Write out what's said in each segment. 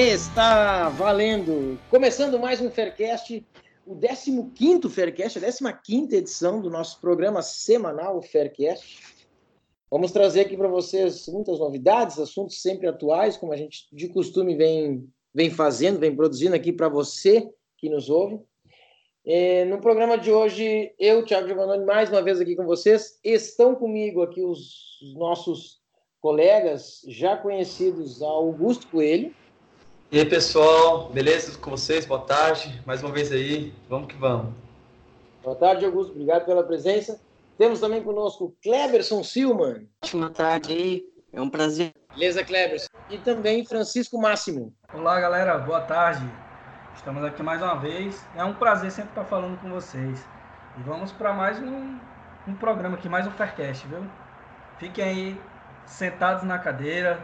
Está valendo! Começando mais um Faircast, o 15º Faircast, a 15 edição do nosso programa semanal Faircast. Vamos trazer aqui para vocês muitas novidades, assuntos sempre atuais, como a gente de costume vem, vem fazendo, vem produzindo aqui para você que nos ouve. É, no programa de hoje, eu, Thiago Giovannoni, mais uma vez aqui com vocês. Estão comigo aqui os nossos colegas já conhecidos, Augusto Coelho. E aí, pessoal, beleza com vocês? Boa tarde, mais uma vez aí, vamos que vamos. Boa tarde, Augusto, obrigado pela presença. Temos também conosco Kleberson Silman. Boa tarde aí, é um prazer. Beleza, Kleberson. E também Francisco Máximo. Olá, galera, boa tarde. Estamos aqui mais uma vez. É um prazer sempre estar falando com vocês. E vamos para mais um, um programa aqui, mais um Faircast, viu? Fiquem aí sentados na cadeira,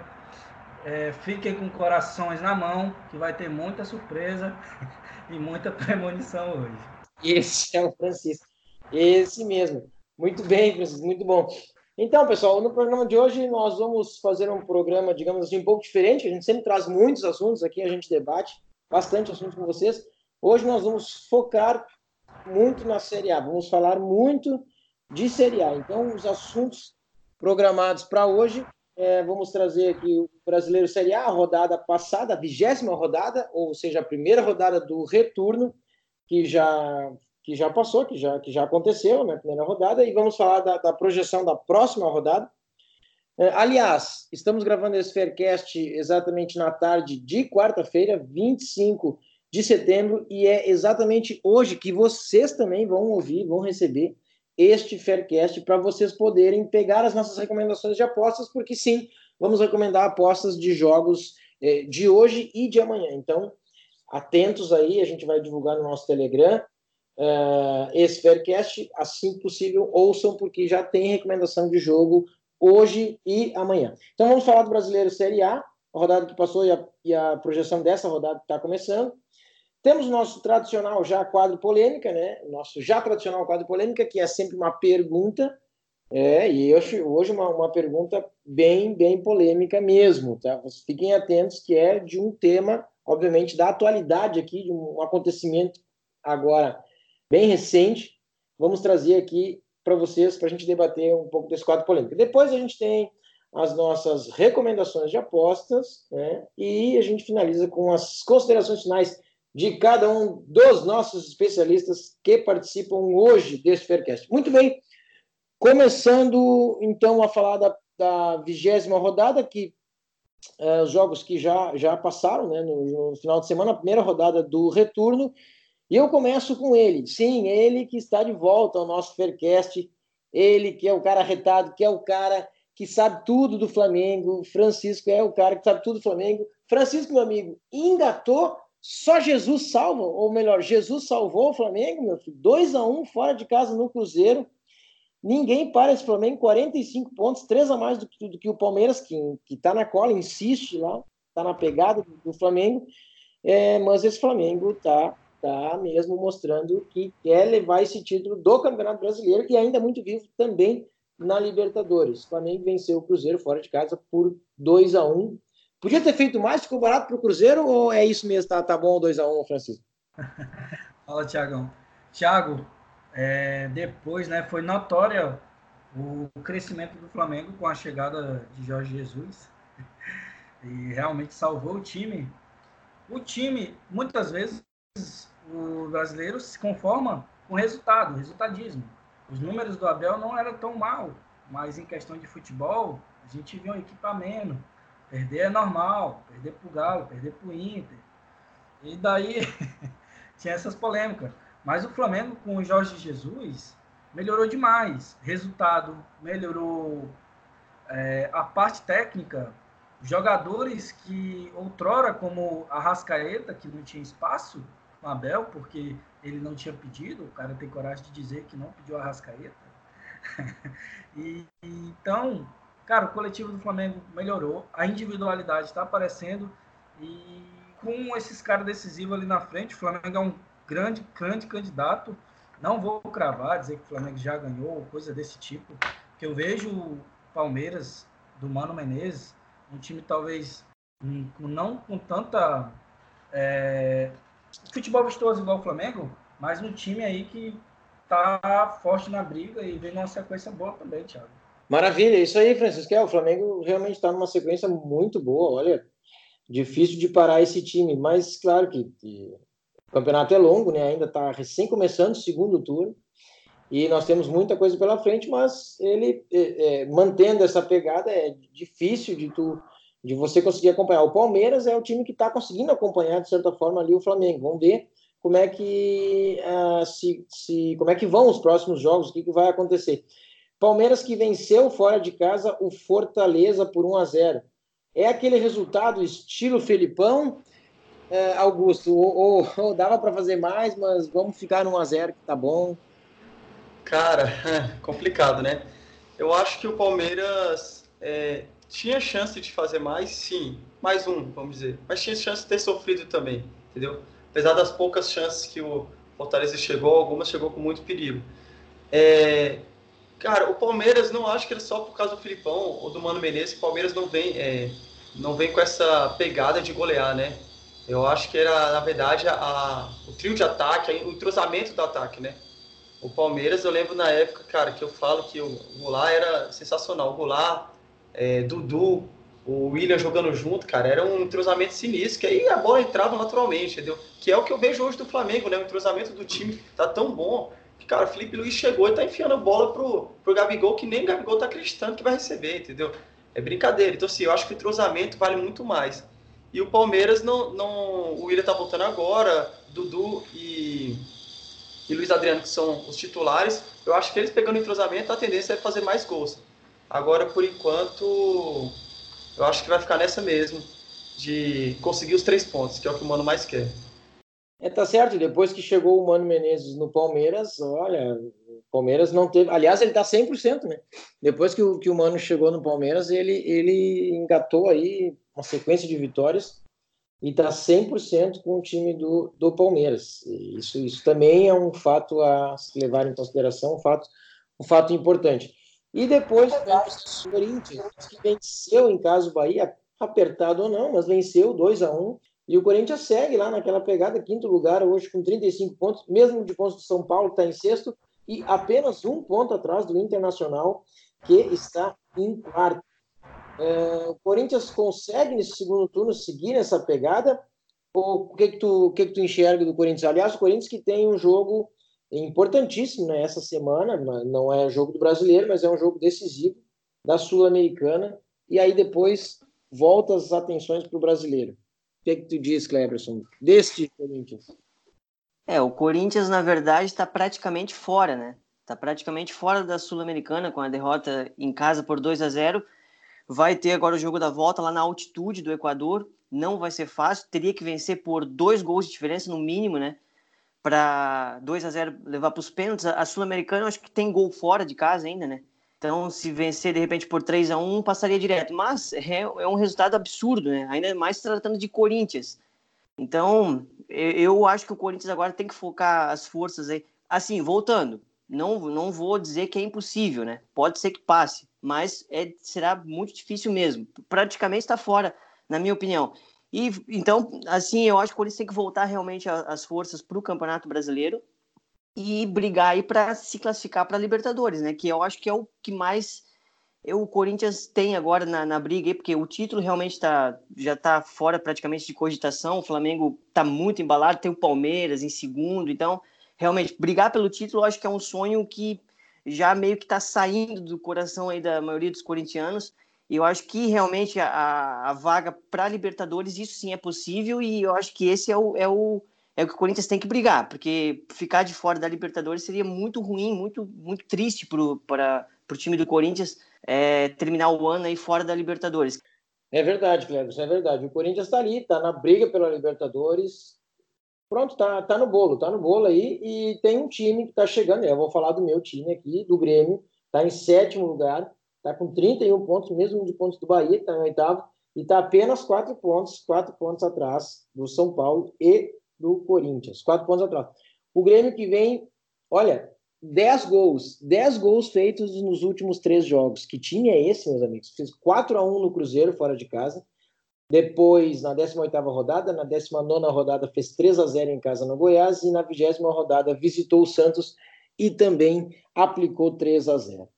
é, fiquem com corações na mão, que vai ter muita surpresa e muita premonição hoje. Esse é o Francisco. Esse mesmo. Muito bem, Francisco, muito bom. Então, pessoal, no programa de hoje nós vamos fazer um programa, digamos assim, um pouco diferente. A gente sempre traz muitos assuntos aqui, a gente debate bastante assuntos com vocês. Hoje nós vamos focar muito na Série A, vamos falar muito de Série A. Então, os assuntos programados para hoje é, vamos trazer aqui o Brasileiro Série A, a rodada passada, a vigésima rodada, ou seja, a primeira rodada do retorno, que já, que já passou, que já, que já aconteceu né, primeira rodada, e vamos falar da, da projeção da próxima rodada. É, aliás, estamos gravando esse Faircast exatamente na tarde de quarta-feira, 25 de setembro, e é exatamente hoje que vocês também vão ouvir, vão receber este Faircast para vocês poderem pegar as nossas recomendações de apostas, porque sim, vamos recomendar apostas de jogos eh, de hoje e de amanhã. Então, atentos aí, a gente vai divulgar no nosso Telegram uh, esse Faircast, assim possível, ouçam, porque já tem recomendação de jogo hoje e amanhã. Então, vamos falar do Brasileiro Série A, a rodada que passou e a, e a projeção dessa rodada que está começando. Temos nosso tradicional já quadro polêmica, né? Nosso já tradicional quadro polêmica, que é sempre uma pergunta, é, e hoje, hoje uma, uma pergunta bem, bem polêmica mesmo, tá? Fiquem atentos que é de um tema, obviamente, da atualidade aqui, de um acontecimento agora bem recente. Vamos trazer aqui para vocês, para a gente debater um pouco desse quadro polêmico. Depois a gente tem as nossas recomendações de apostas, né? E a gente finaliza com as considerações finais de cada um dos nossos especialistas que participam hoje desse Faircast. Muito bem, começando então a falar da vigésima rodada, que é, os jogos que já, já passaram né, no, no, final de semana, a primeira rodada do retorno, e eu começo com ele, sim, ele que está de volta ao nosso Faircast, ele que é o cara retado, que é o cara que sabe tudo do Flamengo, Francisco é o cara que sabe tudo do Flamengo. Francisco, meu amigo, engatou só Jesus salva, ou melhor, Jesus salvou o Flamengo, meu filho. 2 a 1 fora de casa no Cruzeiro. Ninguém para esse Flamengo, 45 pontos, 3 a mais do que, do que o Palmeiras, que está na cola, insiste lá, está na pegada do, do Flamengo. É, mas esse Flamengo está tá mesmo mostrando que quer levar esse título do Campeonato Brasileiro e ainda muito vivo também na Libertadores. O Flamengo venceu o Cruzeiro fora de casa por 2 a 1 Podia ter feito mais, ficou barato para o Cruzeiro ou é isso mesmo? Tá, tá bom 2x1, um, Francisco? Fala, Tiagão. Tiago, é, depois né, foi notória o crescimento do Flamengo com a chegada de Jorge Jesus e realmente salvou o time. O time, muitas vezes, o brasileiro se conforma com o resultado, resultadismo. Os números do Abel não eram tão mal, mas em questão de futebol, a gente viu um equipamento, Perder é normal, perder para o Galo, perder para o Inter. E daí tinha essas polêmicas. Mas o Flamengo com o Jorge Jesus melhorou demais. Resultado, melhorou é, a parte técnica. Jogadores que outrora, como a Rascaeta, que não tinha espaço com Abel, porque ele não tinha pedido, o cara tem coragem de dizer que não pediu a Rascaeta. e, então, Cara, o coletivo do Flamengo melhorou, a individualidade está aparecendo e com esses caras decisivos ali na frente, o Flamengo é um grande, grande candidato. Não vou cravar, dizer que o Flamengo já ganhou, coisa desse tipo, que eu vejo o Palmeiras, do Mano Menezes, um time talvez não com tanta é, futebol vistoso igual o Flamengo, mas um time aí que tá forte na briga e vem numa sequência boa também, Thiago. Maravilha, isso aí, Francisco. É, o Flamengo realmente está numa sequência muito boa. Olha, difícil de parar esse time, mas claro que, que o campeonato é longo, né? Ainda está recém começando o segundo turno e nós temos muita coisa pela frente, mas ele é, é, mantendo essa pegada é difícil de tu de você conseguir acompanhar. O Palmeiras é o time que está conseguindo acompanhar de certa forma ali o Flamengo. Vamos ver como é que uh, se, se como é que vão os próximos jogos, o que, que vai acontecer. Palmeiras que venceu fora de casa o Fortaleza por 1 a 0. É aquele resultado estilo Felipão, é, Augusto? Ou, ou, ou dava para fazer mais, mas vamos ficar no 1 a 0 que tá bom. Cara, complicado, né? Eu acho que o Palmeiras é, tinha chance de fazer mais, sim. Mais um, vamos dizer. Mas tinha chance de ter sofrido também, entendeu? Apesar das poucas chances que o Fortaleza chegou, algumas chegou com muito perigo. É, cara, o Palmeiras não acho que é só por causa do Filipão ou do Mano Menezes, o Palmeiras não vem, é, não vem com essa pegada de golear, né? Eu acho que era, na verdade, a, o trio de ataque, o entrosamento do ataque, né? O Palmeiras, eu lembro na época, cara, que eu falo que o Goulart era sensacional. O Goulart, é, Dudu, o William jogando junto, cara, era um entrosamento sinistro, que aí a bola entrava naturalmente, entendeu? Que é o que eu vejo hoje do Flamengo, né? O entrosamento do time tá tão bom cara, Felipe Luiz chegou e tá enfiando a bola pro, pro Gabigol, que nem o Gabigol tá acreditando que vai receber, entendeu? É brincadeira. Então, assim, eu acho que o entrosamento vale muito mais. E o Palmeiras não. não o William tá voltando agora, Dudu e, e Luiz Adriano, que são os titulares. Eu acho que eles pegando entrosamento, a tendência é fazer mais gols. Agora, por enquanto, eu acho que vai ficar nessa mesmo, de conseguir os três pontos, que é o que o Mano mais quer. É, tá certo. Depois que chegou o Mano Menezes no Palmeiras, olha, o Palmeiras não teve. Aliás, ele tá 100%, né? Depois que o, que o Mano chegou no Palmeiras, ele, ele engatou aí uma sequência de vitórias e tá 100% com o time do, do Palmeiras. Isso, isso também é um fato a se levar em consideração, um fato, um fato importante. E depois o Corinthians, que venceu em casa o Bahia, apertado ou não, mas venceu 2 a 1 E o Corinthians segue lá naquela pegada, quinto lugar, hoje com 35 pontos, mesmo de pontos do São Paulo, está em sexto, e apenas um ponto atrás do Internacional, que está em quarto. É, o Corinthians consegue nesse segundo turno seguir essa pegada? Ou o que, que, tu, o que, que tu enxerga do Corinthians? Aliás, o Corinthians que tem um jogo importantíssimo né, essa semana, não é jogo do brasileiro, mas é um jogo decisivo da Sul-Americana, e aí depois volta as atenções para o brasileiro. O que, é que tu diz, Cleberson, deste Corinthians? É, o Corinthians, na verdade, está praticamente fora, né? Está praticamente fora da Sul-Americana com a derrota em casa por 2 a 0 Vai ter agora o jogo da volta lá na altitude do Equador. Não vai ser fácil, teria que vencer por dois gols de diferença no mínimo, né? para 2 a 0 levar para os pênaltis. A Sul-Americana, acho que tem gol fora de casa ainda, né? Então, se vencer de repente por 3 a 1 passaria direto. Mas é, é um resultado absurdo, né? Ainda mais tratando de Corinthians. Então, eu acho que o Corinthians agora tem que focar as forças aí. Assim, voltando, não, não vou dizer que é impossível, né? Pode ser que passe, mas é, será muito difícil mesmo. Praticamente está fora, na minha opinião. E então, assim, eu acho que o Corinthians tem que voltar realmente as forças para o Campeonato Brasileiro e brigar aí para se classificar para Libertadores, né? Que eu acho que é o que mais eu, o Corinthians tem agora na, na briga aí, porque o título realmente tá, já está fora praticamente de cogitação. O Flamengo está muito embalado, tem o Palmeiras em segundo, então realmente brigar pelo título eu acho que é um sonho que já meio que está saindo do coração aí da maioria dos corintianos. E eu acho que realmente a, a vaga para Libertadores, isso sim é possível, e eu acho que esse é o, é, o, é que o Corinthians tem que brigar, porque ficar de fora da Libertadores seria muito ruim, muito, muito triste para o time do Corinthians é, terminar o ano aí fora da Libertadores. É verdade, Cleber, é verdade. O Corinthians está ali, está na briga pela Libertadores. Pronto, tá, tá no bolo, tá no bolo aí. E tem um time que está chegando. Eu vou falar do meu time aqui, do Grêmio, está em sétimo lugar está com 31 pontos, mesmo de pontos do Bahia, está em oitavo, e está apenas quatro pontos, quatro pontos atrás do São Paulo e do Corinthians. Quatro pontos atrás. O Grêmio que vem, olha, 10 gols, 10 gols feitos nos últimos três jogos. Que time é esse, meus amigos? Fez 4 a 1 no Cruzeiro, fora de casa. Depois, na 18ª rodada, na 19ª rodada fez 3 a 0 em casa no Goiás e na 20 rodada visitou o Santos e também aplicou 3 a 0.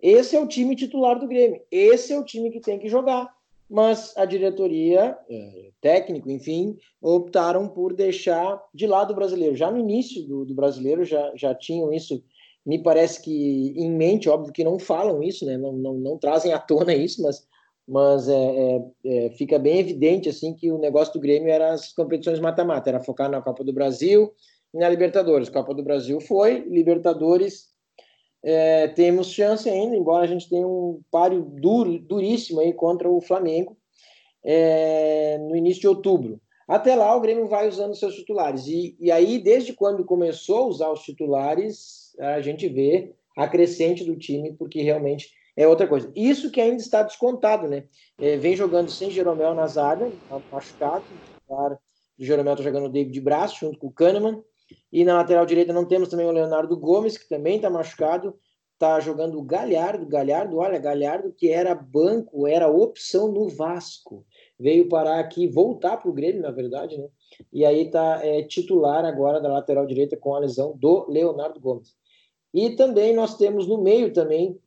Esse é o time titular do Grêmio. Esse é o time que tem que jogar. Mas a diretoria, é, técnico, enfim, optaram por deixar de lado o brasileiro. Já no início do, do brasileiro já, já tinham isso, me parece que em mente, óbvio que não falam isso, né? não, não, não trazem à tona isso, mas mas é, é, é, fica bem evidente assim que o negócio do Grêmio era as competições mata-mata, era focar na Copa do Brasil e na Libertadores. Copa do Brasil foi, Libertadores é, temos chance ainda, embora a gente tenha um páreo duro, duríssimo aí contra o Flamengo é, no início de outubro. Até lá o Grêmio vai usando seus titulares. E, e aí, desde quando começou a usar os titulares, a gente vê a crescente do time, porque realmente é outra coisa. Isso que ainda está descontado, né? É, vem jogando sem Jeromel na zaga, tá machucado. O Jeromel está jogando o David de braço, junto com o Kahneman. E na lateral direita não temos também o Leonardo Gomes, que também está machucado. Está jogando o Galhardo. Galhardo, olha, Galhardo que era banco, era opção no Vasco. Veio parar aqui, voltar para o Grêmio, na verdade, né? E aí está é, titular agora da lateral direita com a lesão do Leonardo Gomes. E também nós temos no meio também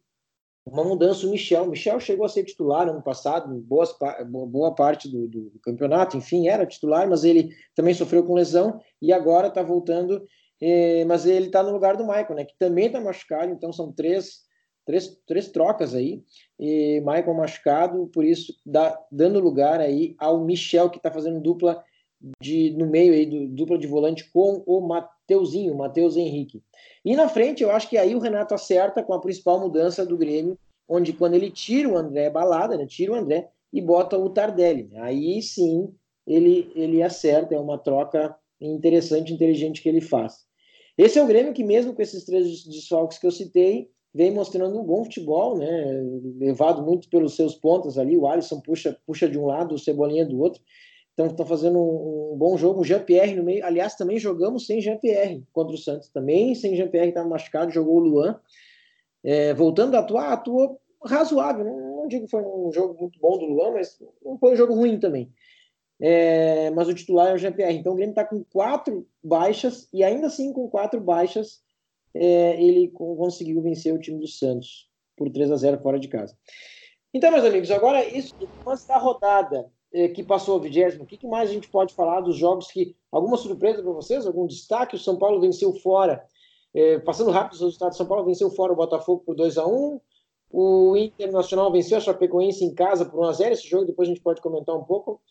uma mudança o Michel. O Michel chegou a ser titular ano passado, boas, boa parte do, do, campeonato, enfim, era titular, mas ele também sofreu com lesão e agora está voltando, eh, mas ele está no lugar do Michael, né, que também está machucado, então são três, três, três trocas aí, e Michael machucado, por isso dá, dando lugar aí ao Michel, que está fazendo dupla de, no meio aí, do, dupla de volante com o Mateuzinho, Matheus Henrique. E na frente, eu acho que aí o Renato acerta com a principal mudança do Grêmio, onde quando ele tira o André Balada, né, tira o André e bota o Tardelli. Aí sim ele, ele acerta, é uma troca interessante, inteligente que ele faz. Esse é o Grêmio que, mesmo com esses três desfalques que eu citei, vem mostrando um bom futebol, né? levado muito pelos seus pontas ali. O Alisson puxa, puxa de um lado, o Cebolinha do outro. Estão fazendo um, um, bom jogo. O Jean-Pierre no meio. Aliás, também jogamos sem Jean-Pierre contra o Santos. Também sem Jean-Pierre, estava machucado, jogou o Luan. É, voltando a atuar, atuou razoável. Não, não, digo que foi um jogo muito bom do Luan, mas não foi um jogo ruim também. É, mas o titular é o Jean-Pierre. Então o Grêmio está com quatro baixas e ainda assim com quatro baixas é, ele conseguiu vencer o time do Santos por 3 a 0 fora de casa. Então, meus amigos, agora isso antes da rodada que passou o vigésimo, o que, mais a gente pode falar dos jogos que. Alguma surpresa para vocês? Algum destaque? O São Paulo venceu fora. É, passando rápido os resultados, São Paulo venceu fora o Botafogo por 2 a 1 O Internacional venceu a Chapecoense em casa por 1 a 0 Esse jogo depois a gente pode comentar um pouco.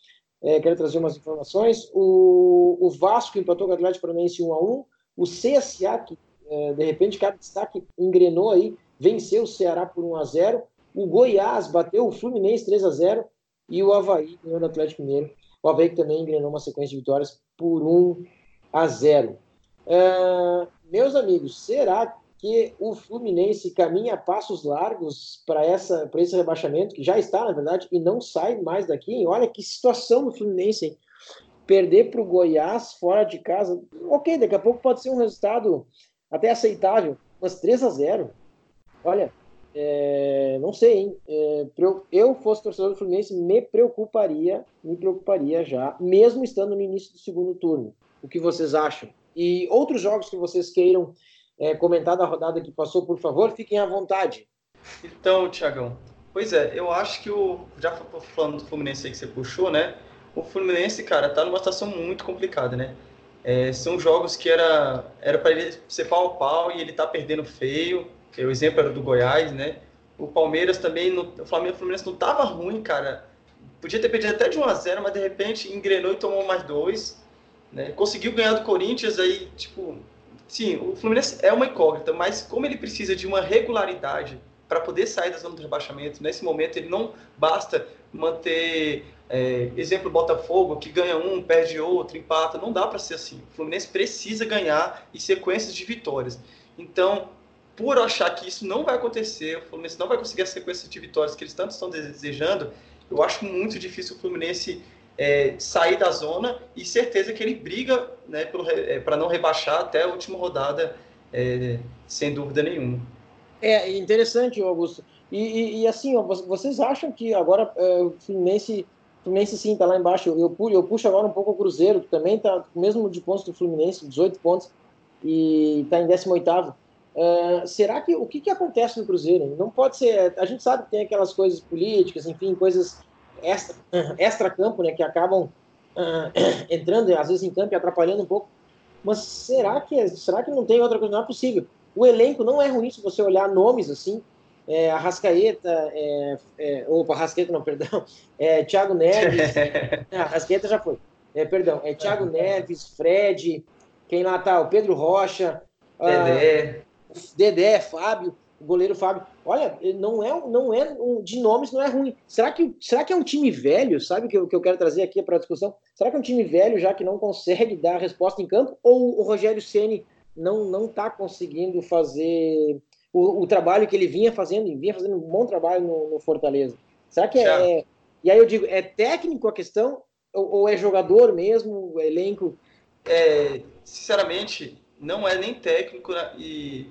É, quero trazer umas informações. O, o Vasco empatou com o Atlético Paranaense 1 a 1 O CSA, que é, de repente cada destaque engrenou aí, venceu o Ceará por 1 a 0 O Goiás bateu o Fluminense 3 a 0 e o Havaí ganhou do Atlético Mineiro. O Havaí também engrenou uma sequência de vitórias por 1 a 0. Uh, meus amigos, será que o Fluminense caminha a passos largos para essa para esse rebaixamento que já está na verdade e não sai mais daqui? Olha que situação do Fluminense, hein? perder para o Goiás fora de casa. Ok, daqui a pouco pode ser um resultado até aceitável, mas 3 a 0. Olha, é, não sei, hein? É, eu fosse torcedor do Fluminense, me preocuparia, me preocuparia já, mesmo estando no início do segundo turno. O que vocês acham? E outros jogos que vocês queiram é, comentar da rodada que passou, por favor, fiquem à vontade. Então, Tiagão, pois é, eu acho que o. Já falando do Fluminense aí que você puxou, né? O Fluminense, cara, tá numa situação muito complicada, né? É, são jogos que era para ele ser pau a pau e ele tá perdendo feio o exemplo era do Goiás, né? O Palmeiras também, o Flamengo o Fluminense não estava ruim, cara. Podia ter perdido até de 1 a 0 mas de repente engrenou e tomou mais dois. Né? Conseguiu ganhar do Corinthians aí, tipo. Sim, o Fluminense é uma incógnita, mas como ele precisa de uma regularidade para poder sair da zona do rebaixamento, nesse momento ele não basta manter. É, exemplo, Botafogo, que ganha um, perde outro, empata. Não dá para ser assim. O Fluminense precisa ganhar e sequências de vitórias. Então, por achar que isso não vai acontecer, o Fluminense não vai conseguir a sequência de vitórias que eles tanto estão desejando, eu acho muito difícil o Fluminense é, sair da zona e certeza que ele briga né, é, para não rebaixar até a última rodada, é, sem dúvida nenhuma. É interessante, Augusto. E, e, e assim, ó, vocês acham que agora é, o Fluminense Fluminense sim, tá lá embaixo. Eu, eu, puxo agora um pouco o Cruzeiro, que também tá mesmo de pontos do Fluminense, 18 pontos, e tá em 18 uh, ah, Será que o que, que acontece no Cruzeiro? Não pode ser. A gente sabe que tem aquelas coisas políticas, enfim, coisas extra, extra campo, né, que acabam uh, entrando às vezes em campo e atrapalhando um pouco. Mas será que será que não tem outra coisa? Não é possível. O elenco não é ruim se você olhar nomes assim é, Arrascaeta, é, é, opa, Arrascaeta não, perdão, é, Thiago Neves, ah, Arrascaeta já foi, é, perdão, é Thiago Neves, Fred, quem lá tá, o Pedro Rocha, Dedé, Dedé, Fábio, o goleiro Fábio, olha, não é, não é de nomes não é ruim, será que, será que é um time velho, sabe o que, eu, que eu quero trazer aqui para a discussão, será que é um time velho já que não consegue dar a resposta em campo, ou o Rogério Ceni não não está conseguindo fazer o, o, trabalho que ele vinha fazendo, vinha fazendo um bom trabalho no, no Fortaleza. Será que é, é, E aí eu digo, é técnico a questão ou, ou é jogador mesmo, elenco? É, sinceramente, não é nem técnico né, e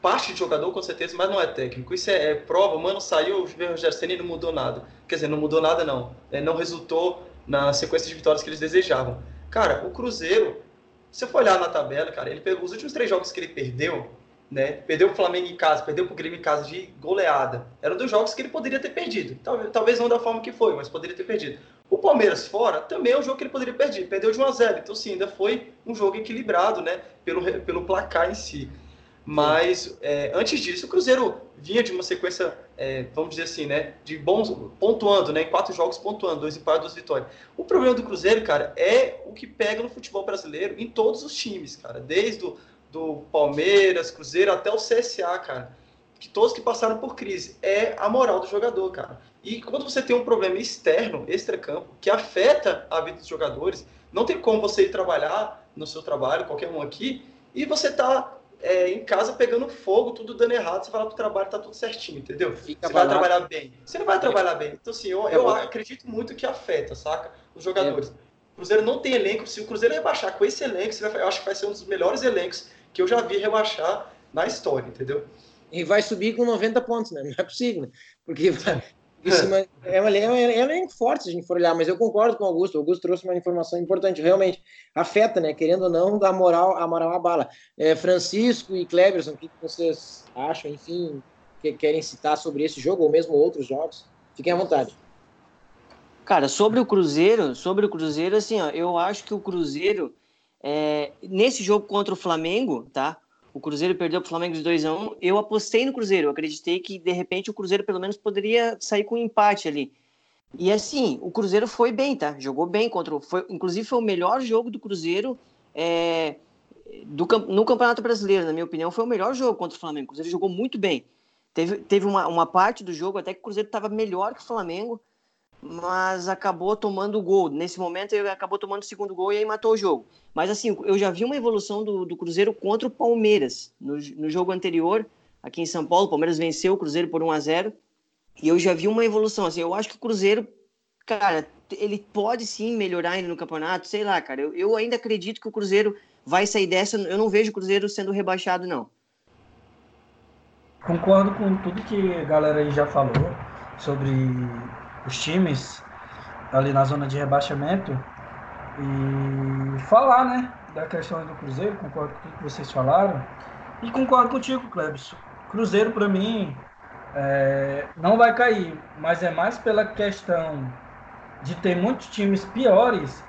parte de jogador com certeza, mas não é técnico. Isso é, é prova. Mano saiu, o Rogério Ceni não mudou nada. Quer dizer, não mudou nada não. É, não resultou na sequência de vitórias que eles desejavam. Cara, o Cruzeiro, se você for olhar na tabela, cara, ele pegou os últimos três jogos que ele perdeu, né? Perdeu o Flamengo em casa, perdeu o Grêmio em casa de goleada. Era dos jogos que ele poderia ter perdido. Talvez, talvez não da forma que foi, mas poderia ter perdido. O Palmeiras fora também é um jogo que ele poderia perder. Perdeu de 1 a 0. Então, sim, ainda foi um jogo equilibrado, né? Pelo, pelo placar em si. Mas é, antes disso, o Cruzeiro vinha de uma sequência, é, vamos dizer assim, né? De bons. pontuando, né? Em quatro jogos pontuando, dois empates, duas vitórias. O problema do Cruzeiro, cara, é o que pega no futebol brasileiro em todos os times, cara. Desde o do Palmeiras, Cruzeiro, até o CSA, cara. Que todos que passaram por crise. É a moral do jogador, cara. E quando você tem um problema externo, extra-campo, que afeta a vida dos jogadores, não tem como você ir trabalhar no seu trabalho, qualquer um aqui, e você tá é, em casa pegando fogo, tudo dando errado, você vai lá pro trabalho, tá tudo certinho, entendeu? Fica você barato. vai trabalhar bem. Você não vai trabalhar bem. Então, assim, eu, eu acredito muito que afeta, saca? Os jogadores. É. O Cruzeiro não tem elenco. Se o Cruzeiro rebaixar com esse elenco, eu acho que vai ser um dos melhores elencos que eu já vi rebaixar na história, entendeu? E vai subir com 90 pontos, né? Não é possível, né? Porque isso é uma é, é, é forte se a gente for olhar, mas eu concordo com o Augusto. O Augusto trouxe uma informação importante, realmente afeta, né? Querendo ou não, a moral, a moral a bala. É, Francisco e Cleberson, o que vocês acham, enfim, que querem citar sobre esse jogo ou mesmo outros jogos? Fiquem à vontade. Cara, sobre o Cruzeiro, sobre o Cruzeiro, assim, ó, eu acho que o Cruzeiro é, nesse jogo contra o Flamengo, tá? O Cruzeiro perdeu para o Flamengo de 2 a 1 Eu apostei no Cruzeiro. Acreditei que, de repente, o Cruzeiro pelo menos poderia sair com um empate ali. E assim, o Cruzeiro foi bem, tá? Jogou bem contra o. Foi, inclusive, foi o melhor jogo do Cruzeiro é, do, no Campeonato Brasileiro, na minha opinião. Foi o melhor jogo contra o Flamengo. O Cruzeiro jogou muito bem. Teve, teve uma, uma parte do jogo até que o Cruzeiro estava melhor que o Flamengo mas acabou tomando gol. Nesse momento, ele acabou tomando o segundo gol e aí matou o jogo. Mas assim, eu já vi uma evolução do, do Cruzeiro contra o Palmeiras. No, no, jogo anterior, aqui em São Paulo, o Palmeiras venceu o Cruzeiro por 1 a 0 E eu já vi uma evolução. Assim, eu acho que o Cruzeiro, cara, ele pode sim melhorar ainda no campeonato, sei lá, cara. Eu, eu ainda acredito que o Cruzeiro vai sair dessa. Eu não vejo o Cruzeiro sendo rebaixado, não. Concordo com tudo que a galera aí já falou sobre os times ali na zona de rebaixamento e falar, né, da questão do Cruzeiro, concordo com o que vocês falaram e concordo contigo, Klebs. Cruzeiro para mim é, não vai cair, mas é mais pela questão de ter muitos times piores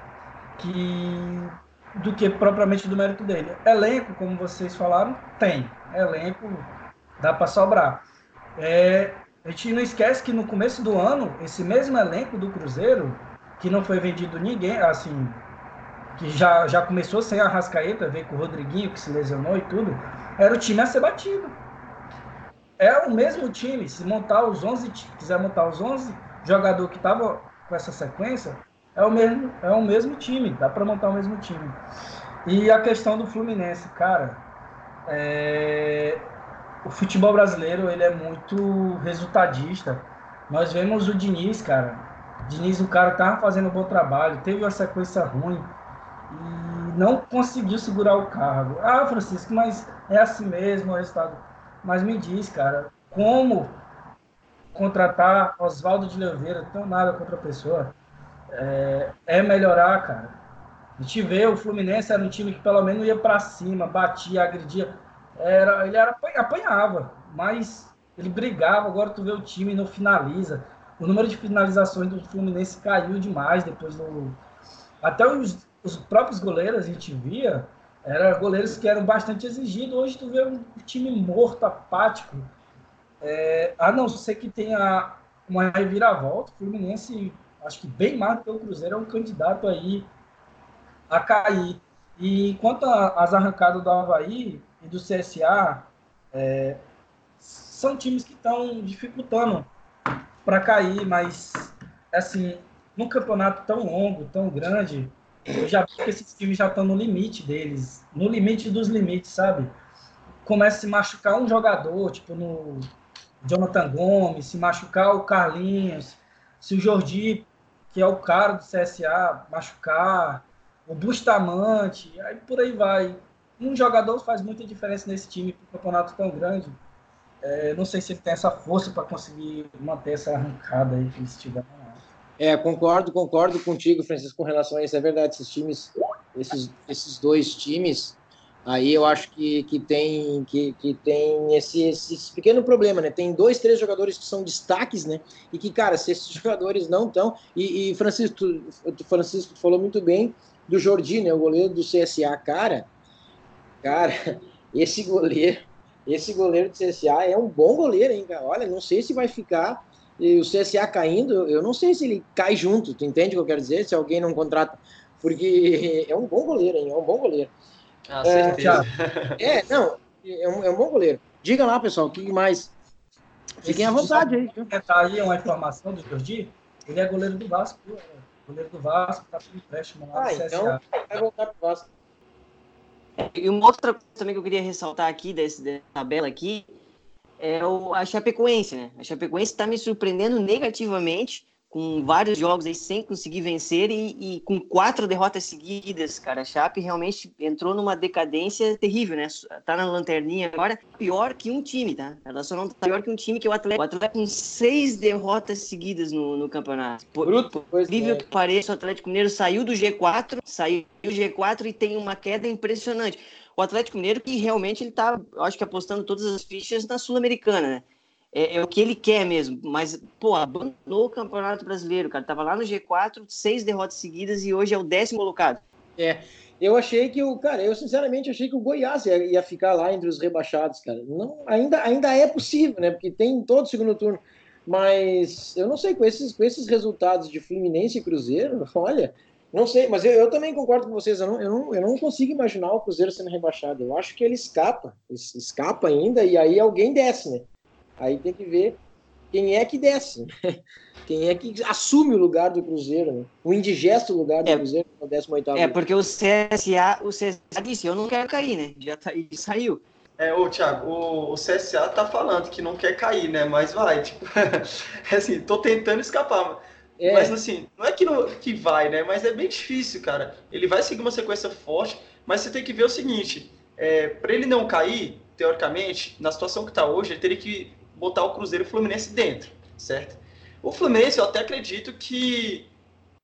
que do que propriamente do mérito dele. Elenco, como vocês falaram, tem. Elenco dá para sobrar. É, a gente não esquece que no começo do ano, esse mesmo elenco do Cruzeiro, que não foi vendido ninguém, assim, que já, já começou sem a Rascaeta, veio com o Rodriguinho, que se lesionou e tudo, era o time a ser batido. É o mesmo time, se montar os 11, quiser montar os 11 jogador que tava com essa sequência, é o mesmo, é o mesmo time, dá para montar o mesmo time. E a questão do Fluminense, cara, é, o futebol brasileiro ele é muito resultadista. Nós vemos o Diniz, cara. O Diniz, o cara tava fazendo um bom trabalho, teve uma sequência ruim e não conseguiu segurar o cargo. Ah, Francisco, mas é assim mesmo o resultado. Mas me diz, cara, como contratar Oswaldo de Oliveira, tenho nada contra a pessoa, é, é melhorar, cara. A gente vê o Fluminense era um time que pelo menos ia para cima, batia, agredia. Era, ele era, apanhava, mas ele brigava. Agora tu vê o time não finaliza. O número de finalizações do Fluminense caiu demais depois do. Até os, os próprios goleiros a gente via, eram goleiros que eram bastante exigidos. Hoje tu vê um time morto, apático. É, a não ser que tenha uma reviravolta, o Fluminense, acho que bem mais do que o Cruzeiro, é um candidato aí a cair. E quanto às arrancadas do Havaí e do CSA, é, são times que estão dificultando para cair, mas assim, num campeonato tão longo, tão grande, eu já vi que esses times já estão no limite deles, no limite dos limites, sabe? Começa a se machucar um jogador, tipo no Jonathan Gomes, se machucar o Carlinhos, se o Jordi, que é o cara do CSA, machucar, o Bustamante, aí por aí vai. Um jogador faz muita diferença nesse time para um campeonato tão grande. É, não sei se ele tem essa força para conseguir manter essa arrancada aí que eles tiveram. É, concordo, concordo contigo, Francisco, com relação a isso. É verdade, esses times, esses, esses dois times, aí eu acho que, que tem, que, que tem esse, esse pequeno problema, né? Tem dois, três jogadores que são destaques, né? E que, cara, se esses jogadores não estão. E, e, Francisco, Francisco tu falou muito bem do Jordi, né, o goleiro do CSA, cara, cara, esse goleiro, esse goleiro do CSA é um bom goleiro, hein, cara? Olha, não sei se vai ficar e o CSA caindo, eu não sei se ele cai junto, tu entende o que eu quero dizer? Se alguém não contrata, porque é um bom goleiro, hein? É um bom goleiro. Ah, certeza. É, é não, é um, é um bom goleiro. Diga lá, pessoal, o que mais? Fiquem à vontade aí. Tá aí uma informação do Jordi, ele é goleiro do Vasco, goleiro do Vasco, tá por empréstimo lá ah, então vai voltar pro Vasco. E uma outra coisa também que eu queria ressaltar aqui desse, dessa tabela aqui é o, a Chapecoense, né? A Chapecoense está me surpreendendo negativamente com vários jogos aí sem conseguir vencer e, e, com quatro derrotas seguidas, cara. A Chape realmente entrou numa decadência terrível, né? Tá na lanterninha agora, pior que um time, tá? Ela só não tá pior que um time que é o Atlético. O Atlético com seis derrotas seguidas no, no campeonato. Por, Bruto, por incrível é. que pareça, o Atlético Mineiro saiu do G4, saiu do G4 e tem uma queda impressionante. O Atlético Mineiro que realmente ele tá, acho que apostando todas as fichas na Sul-Americana, né? É, é, o que ele quer mesmo. Mas, pô, abandonou o Campeonato Brasileiro, cara. Tava lá no G4, seis derrotas seguidas e hoje é o décimo colocado. É, eu achei que o, cara, eu sinceramente achei que o Goiás ia, ia ficar lá entre os rebaixados, cara. Não, ainda, ainda é possível, né? Porque tem todo o segundo turno. Mas eu não sei, com esses, com esses resultados de Fluminense e Cruzeiro, olha, não sei, mas eu, eu também concordo com vocês. Eu não, eu, não, eu não consigo imaginar o Cruzeiro sendo rebaixado. Eu acho que ele escapa, escapa ainda, e aí alguém desce, né? Aí tem que ver quem é que desce, né? quem é que assume o lugar do Cruzeiro, né? o indigesto lugar do é, Cruzeiro no 18 É, porque o CSA, o CSA disse, eu não quero cair, né? Já tá, saiu. É, ô Thiago, o, o, CSA tá falando que não quer cair, né? Mas vai, tipo, assim, tô tentando escapar. É. Mas assim, não é que, não, que vai, né? Mas é bem difícil, cara. Ele vai seguir uma sequência forte, mas você tem que ver o seguinte: é, para ele não cair, teoricamente, na situação que tá hoje, ele teria que botar o Cruzeiro e o Fluminense dentro, certo? O Fluminense eu até acredito que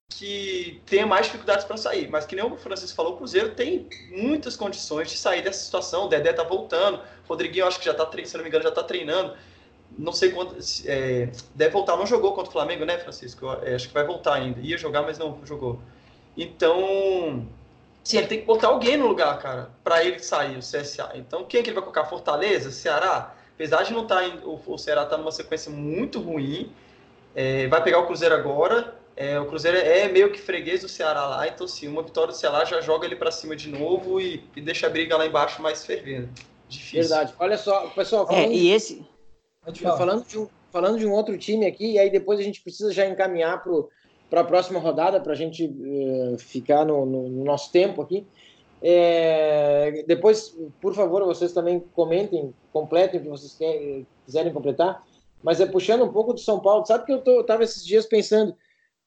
que tenha mais dificuldades para sair, mas que nem o Francisco falou, o Cruzeiro tem muitas condições de sair dessa situação. O Dedé tá voltando, o Rodriguinho acho que já tá, se não me engano, já tá treinando. Não sei quando é, deve voltar, não jogou contra o Flamengo, né, Francisco? Eu, é, acho que vai voltar ainda. Ia jogar, mas não jogou. Então, sim, ele tem que botar alguém no lugar, cara, para ele sair o CSA. Então, quem é que ele vai colocar? Fortaleza, Ceará? Apesar de não estar tá o, o Ceará está numa sequência muito ruim, é, vai pegar o Cruzeiro agora. É, o Cruzeiro é meio que freguês do Ceará lá, então sim, uma vitória do Ceará já joga ele para cima de novo e, e, deixa a briga lá embaixo mais fervendo. Difícil. Verdade. Olha só, pessoal, falando, é, e esse falando de, um, falando de um outro time aqui, e aí depois a gente precisa já encaminhar para a próxima rodada, para a gente uh, ficar no, no, no, nosso tempo aqui. É, depois, por favor, vocês também comentem, completem o que vocês querem, quiserem completar. Mas é puxando um pouco do São Paulo. Sabe que eu estava esses dias pensando: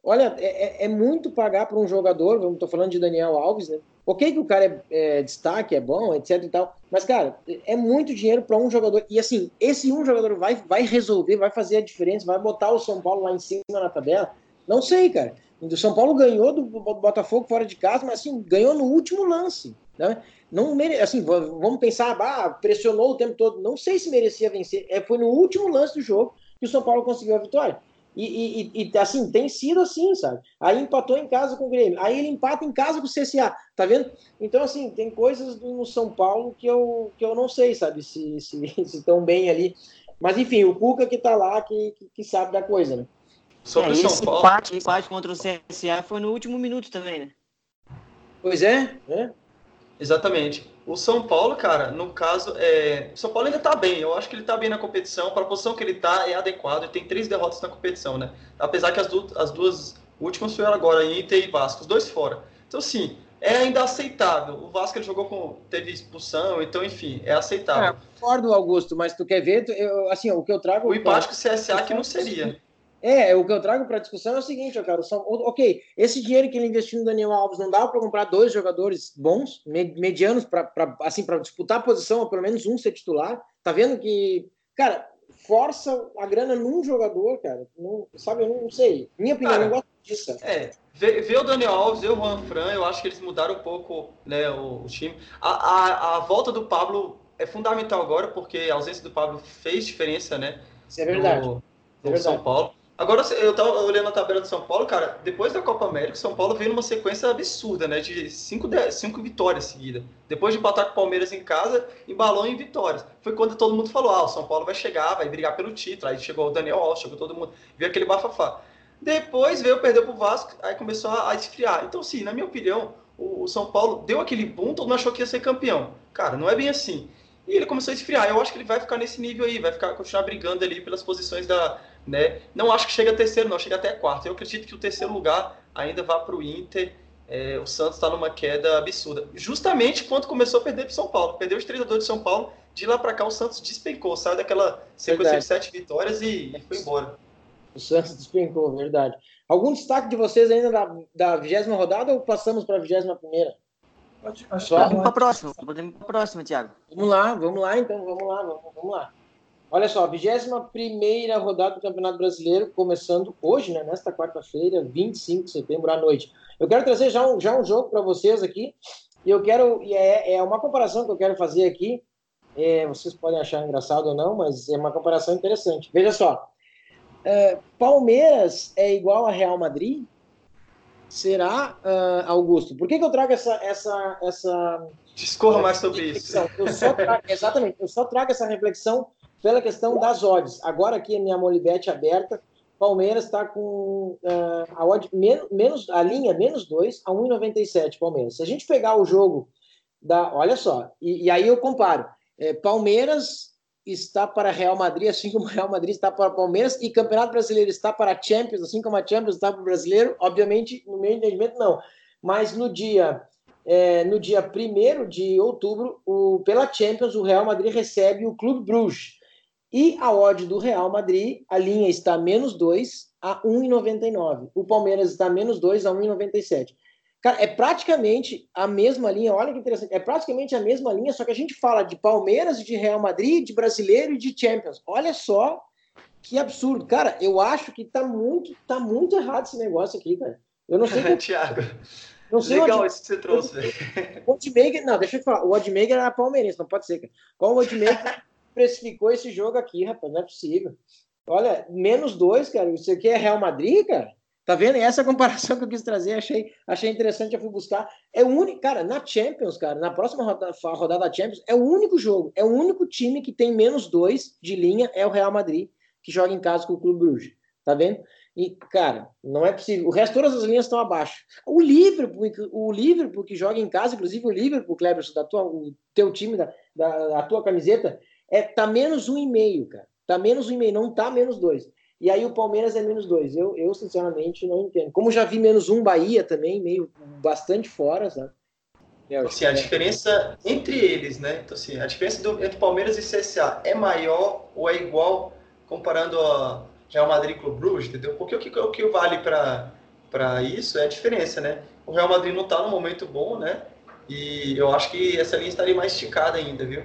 olha, é, é, é muito pagar para um jogador. Vamos, estou falando de Daniel Alves, né? Ok, que o cara é, é, destaque, é bom, etc e tal. Mas, cara, é muito dinheiro para um jogador. E assim, esse um jogador vai, vai resolver, vai fazer a diferença, vai botar o São Paulo lá em cima na tabela. Não sei, cara. O São Paulo ganhou do, Botafogo fora de casa, mas assim, ganhou no último lance. Né? Não mere... assim, vamos pensar, ah, pressionou o tempo todo. Não sei se merecia vencer. É, foi no último lance do jogo que o São Paulo conseguiu a vitória. E, e, e, assim, tem sido assim, sabe? Aí empatou em casa com o Grêmio. Aí ele empata em casa com o CSA, tá vendo? Então, assim, tem coisas no São Paulo que eu, que eu não sei, sabe? Se, se, se estão bem ali. Mas, enfim, o Cuca que tá lá, que, que, que sabe da coisa, né? Sobre é, o São Paulo. Empate, empate contra o CSA foi no último minuto também, né? Pois é, é. Exatamente. O São Paulo, cara, no caso, é... o São Paulo ainda tá bem. Eu acho que ele tá bem na competição. Para a posição que ele tá, é adequado. Ele tem três derrotas na competição, né? Apesar que as, du as duas últimas foram agora, Inter e Vasco, os dois fora. Então, sim, é ainda aceitável. O Vasco ele jogou com. teve expulsão, então, enfim, é aceitável. É, concordo, Augusto, mas tu quer ver? Eu, assim, o que eu trago. O empate com o CSA que não seria. É, o que eu trago para discussão é o seguinte, cara, são, ok, esse dinheiro que ele investiu no Daniel Alves não dava para comprar dois jogadores bons, medianos, para assim, disputar a posição, ou pelo menos um ser titular. Tá vendo que, cara, força a grana num jogador, cara. Não, sabe, eu não sei. Minha opinião, cara, eu não gosto disso. É, ver, ver o Daniel Alves e o Juan Fran, eu acho que eles mudaram um pouco né, o, o time. A, a, a volta do Pablo é fundamental agora, porque a ausência do Pablo fez diferença, né? Isso é verdade. No, no é verdade. São Paulo. Agora, eu tava olhando a tabela do São Paulo, cara, depois da Copa América, o São Paulo veio numa sequência absurda, né? De cinco, cinco vitórias seguidas. Depois de empatar com o Palmeiras em casa, embalou em vitórias. Foi quando todo mundo falou, ah, o São Paulo vai chegar, vai brigar pelo título. Aí chegou o Daniel Alves, chegou todo mundo, viu aquele bafafá. Depois veio, perdeu pro Vasco, aí começou a, a esfriar. Então, sim, na minha opinião, o, o São Paulo deu aquele boom, todo mundo achou que ia ser campeão. Cara, não é bem assim. E ele começou a esfriar. Eu acho que ele vai ficar nesse nível aí, vai ficar continuar brigando ali pelas posições da, né? Não acho que chega a terceiro, não, chega até quarto. Eu acredito que o terceiro lugar ainda vá para o Inter. É, o Santos está numa queda absurda. Justamente quando começou a perder para São Paulo. Perdeu os treinadores de São Paulo. De lá para cá, o Santos despencou. Saiu daquela sequência de sete vitórias e, e, foi embora. O Santos despencou, verdade. Algum destaque de vocês ainda da vigésima rodada ou passamos para a vigésima primeira? Pode, Vamos para a próxima. Podemos para a próxima, Thiago. Vamos lá, vamos lá então. Vamos lá, vamos, vamos lá. Olha só, 21 rodada do Campeonato Brasileiro, começando hoje, né, nesta quarta-feira, 25 de setembro à noite. Eu quero trazer já um, já um jogo para vocês aqui, e eu quero, e é, é uma comparação que eu quero fazer aqui. É, vocês podem achar engraçado ou não, mas é uma comparação interessante. Veja só, é, Palmeiras é igual a Real Madrid? Será, uh, Augusto? Por que, que eu trago essa, essa, essa Discorra mais sobre isso. Eu trago, exatamente, eu só trago essa reflexão pela questão das odds. Agora aqui a minha Molibet aberta, Palmeiras está com uh, a odd menos a linha menos 2 a 1,97 Palmeiras. Se a gente pegar o jogo da, olha só, e, e aí eu comparo. É, Palmeiras está para Real Madrid, assim como Real Madrid está para Palmeiras, e Campeonato Brasileiro está para Champions, assim como a Champions está para o Brasileiro. Obviamente, no meu entendimento, não. Mas no dia é, no dia 1 de outubro, o, pela Champions, o Real Madrid recebe o Clube Bruges. E a odd do Real Madrid, a linha está menos 2 a 1,99. O Palmeiras está menos 2 a 1,97. Cara, é praticamente a mesma linha. Olha que interessante. É praticamente a mesma linha, só que a gente fala de Palmeiras, de Real Madrid, de brasileiro e de Champions. Olha só que absurdo. Cara, eu acho que tá muito, tá muito errado esse negócio aqui, cara. Eu não sei. Que... Tiago. Não sei Legal isso que você trouxe. O Oddmaker, não, deixa eu te falar. O Oddmaker era palmeirense, não pode ser, cara. Qual o Oddmaker precificou esse jogo aqui, rapaz? Não é possível. Olha, menos dois, cara. Isso aqui é Real Madrid, cara? Tá vendo? E essa comparação que eu quis trazer, achei, achei interessante, eu fui buscar. É o único, cara, na Champions, cara, na próxima rodada, rodada da Champions, é o único jogo, é o único time que tem menos dois de linha, é o Real Madrid, que joga em casa com o Clube Bruges. Tá vendo? E, cara, não é possível. O resto, todas as linhas estão abaixo. O Liverpool, o Liverpool que joga em casa, inclusive o Liverpool, Cleberson, da tua, o teu time, da, da, da tua camiseta, é, tá menos um e meio, cara. Tá menos um e meio, não tá menos dois. E aí o Palmeiras é menos dois. Eu, eu sinceramente não entendo. Como já vi menos um Bahia também, meio bastante fora, sabe? Então, assim, a diferença entre eles, né? Então, assim, a diferença do, entre Palmeiras e CSA é maior ou é igual comparando a Real Madrid com o Bruges, entendeu? Porque o que, o que vale para isso é a diferença, né? O Real Madrid não está no momento bom, né? E eu acho que essa linha estaria mais esticada ainda, viu?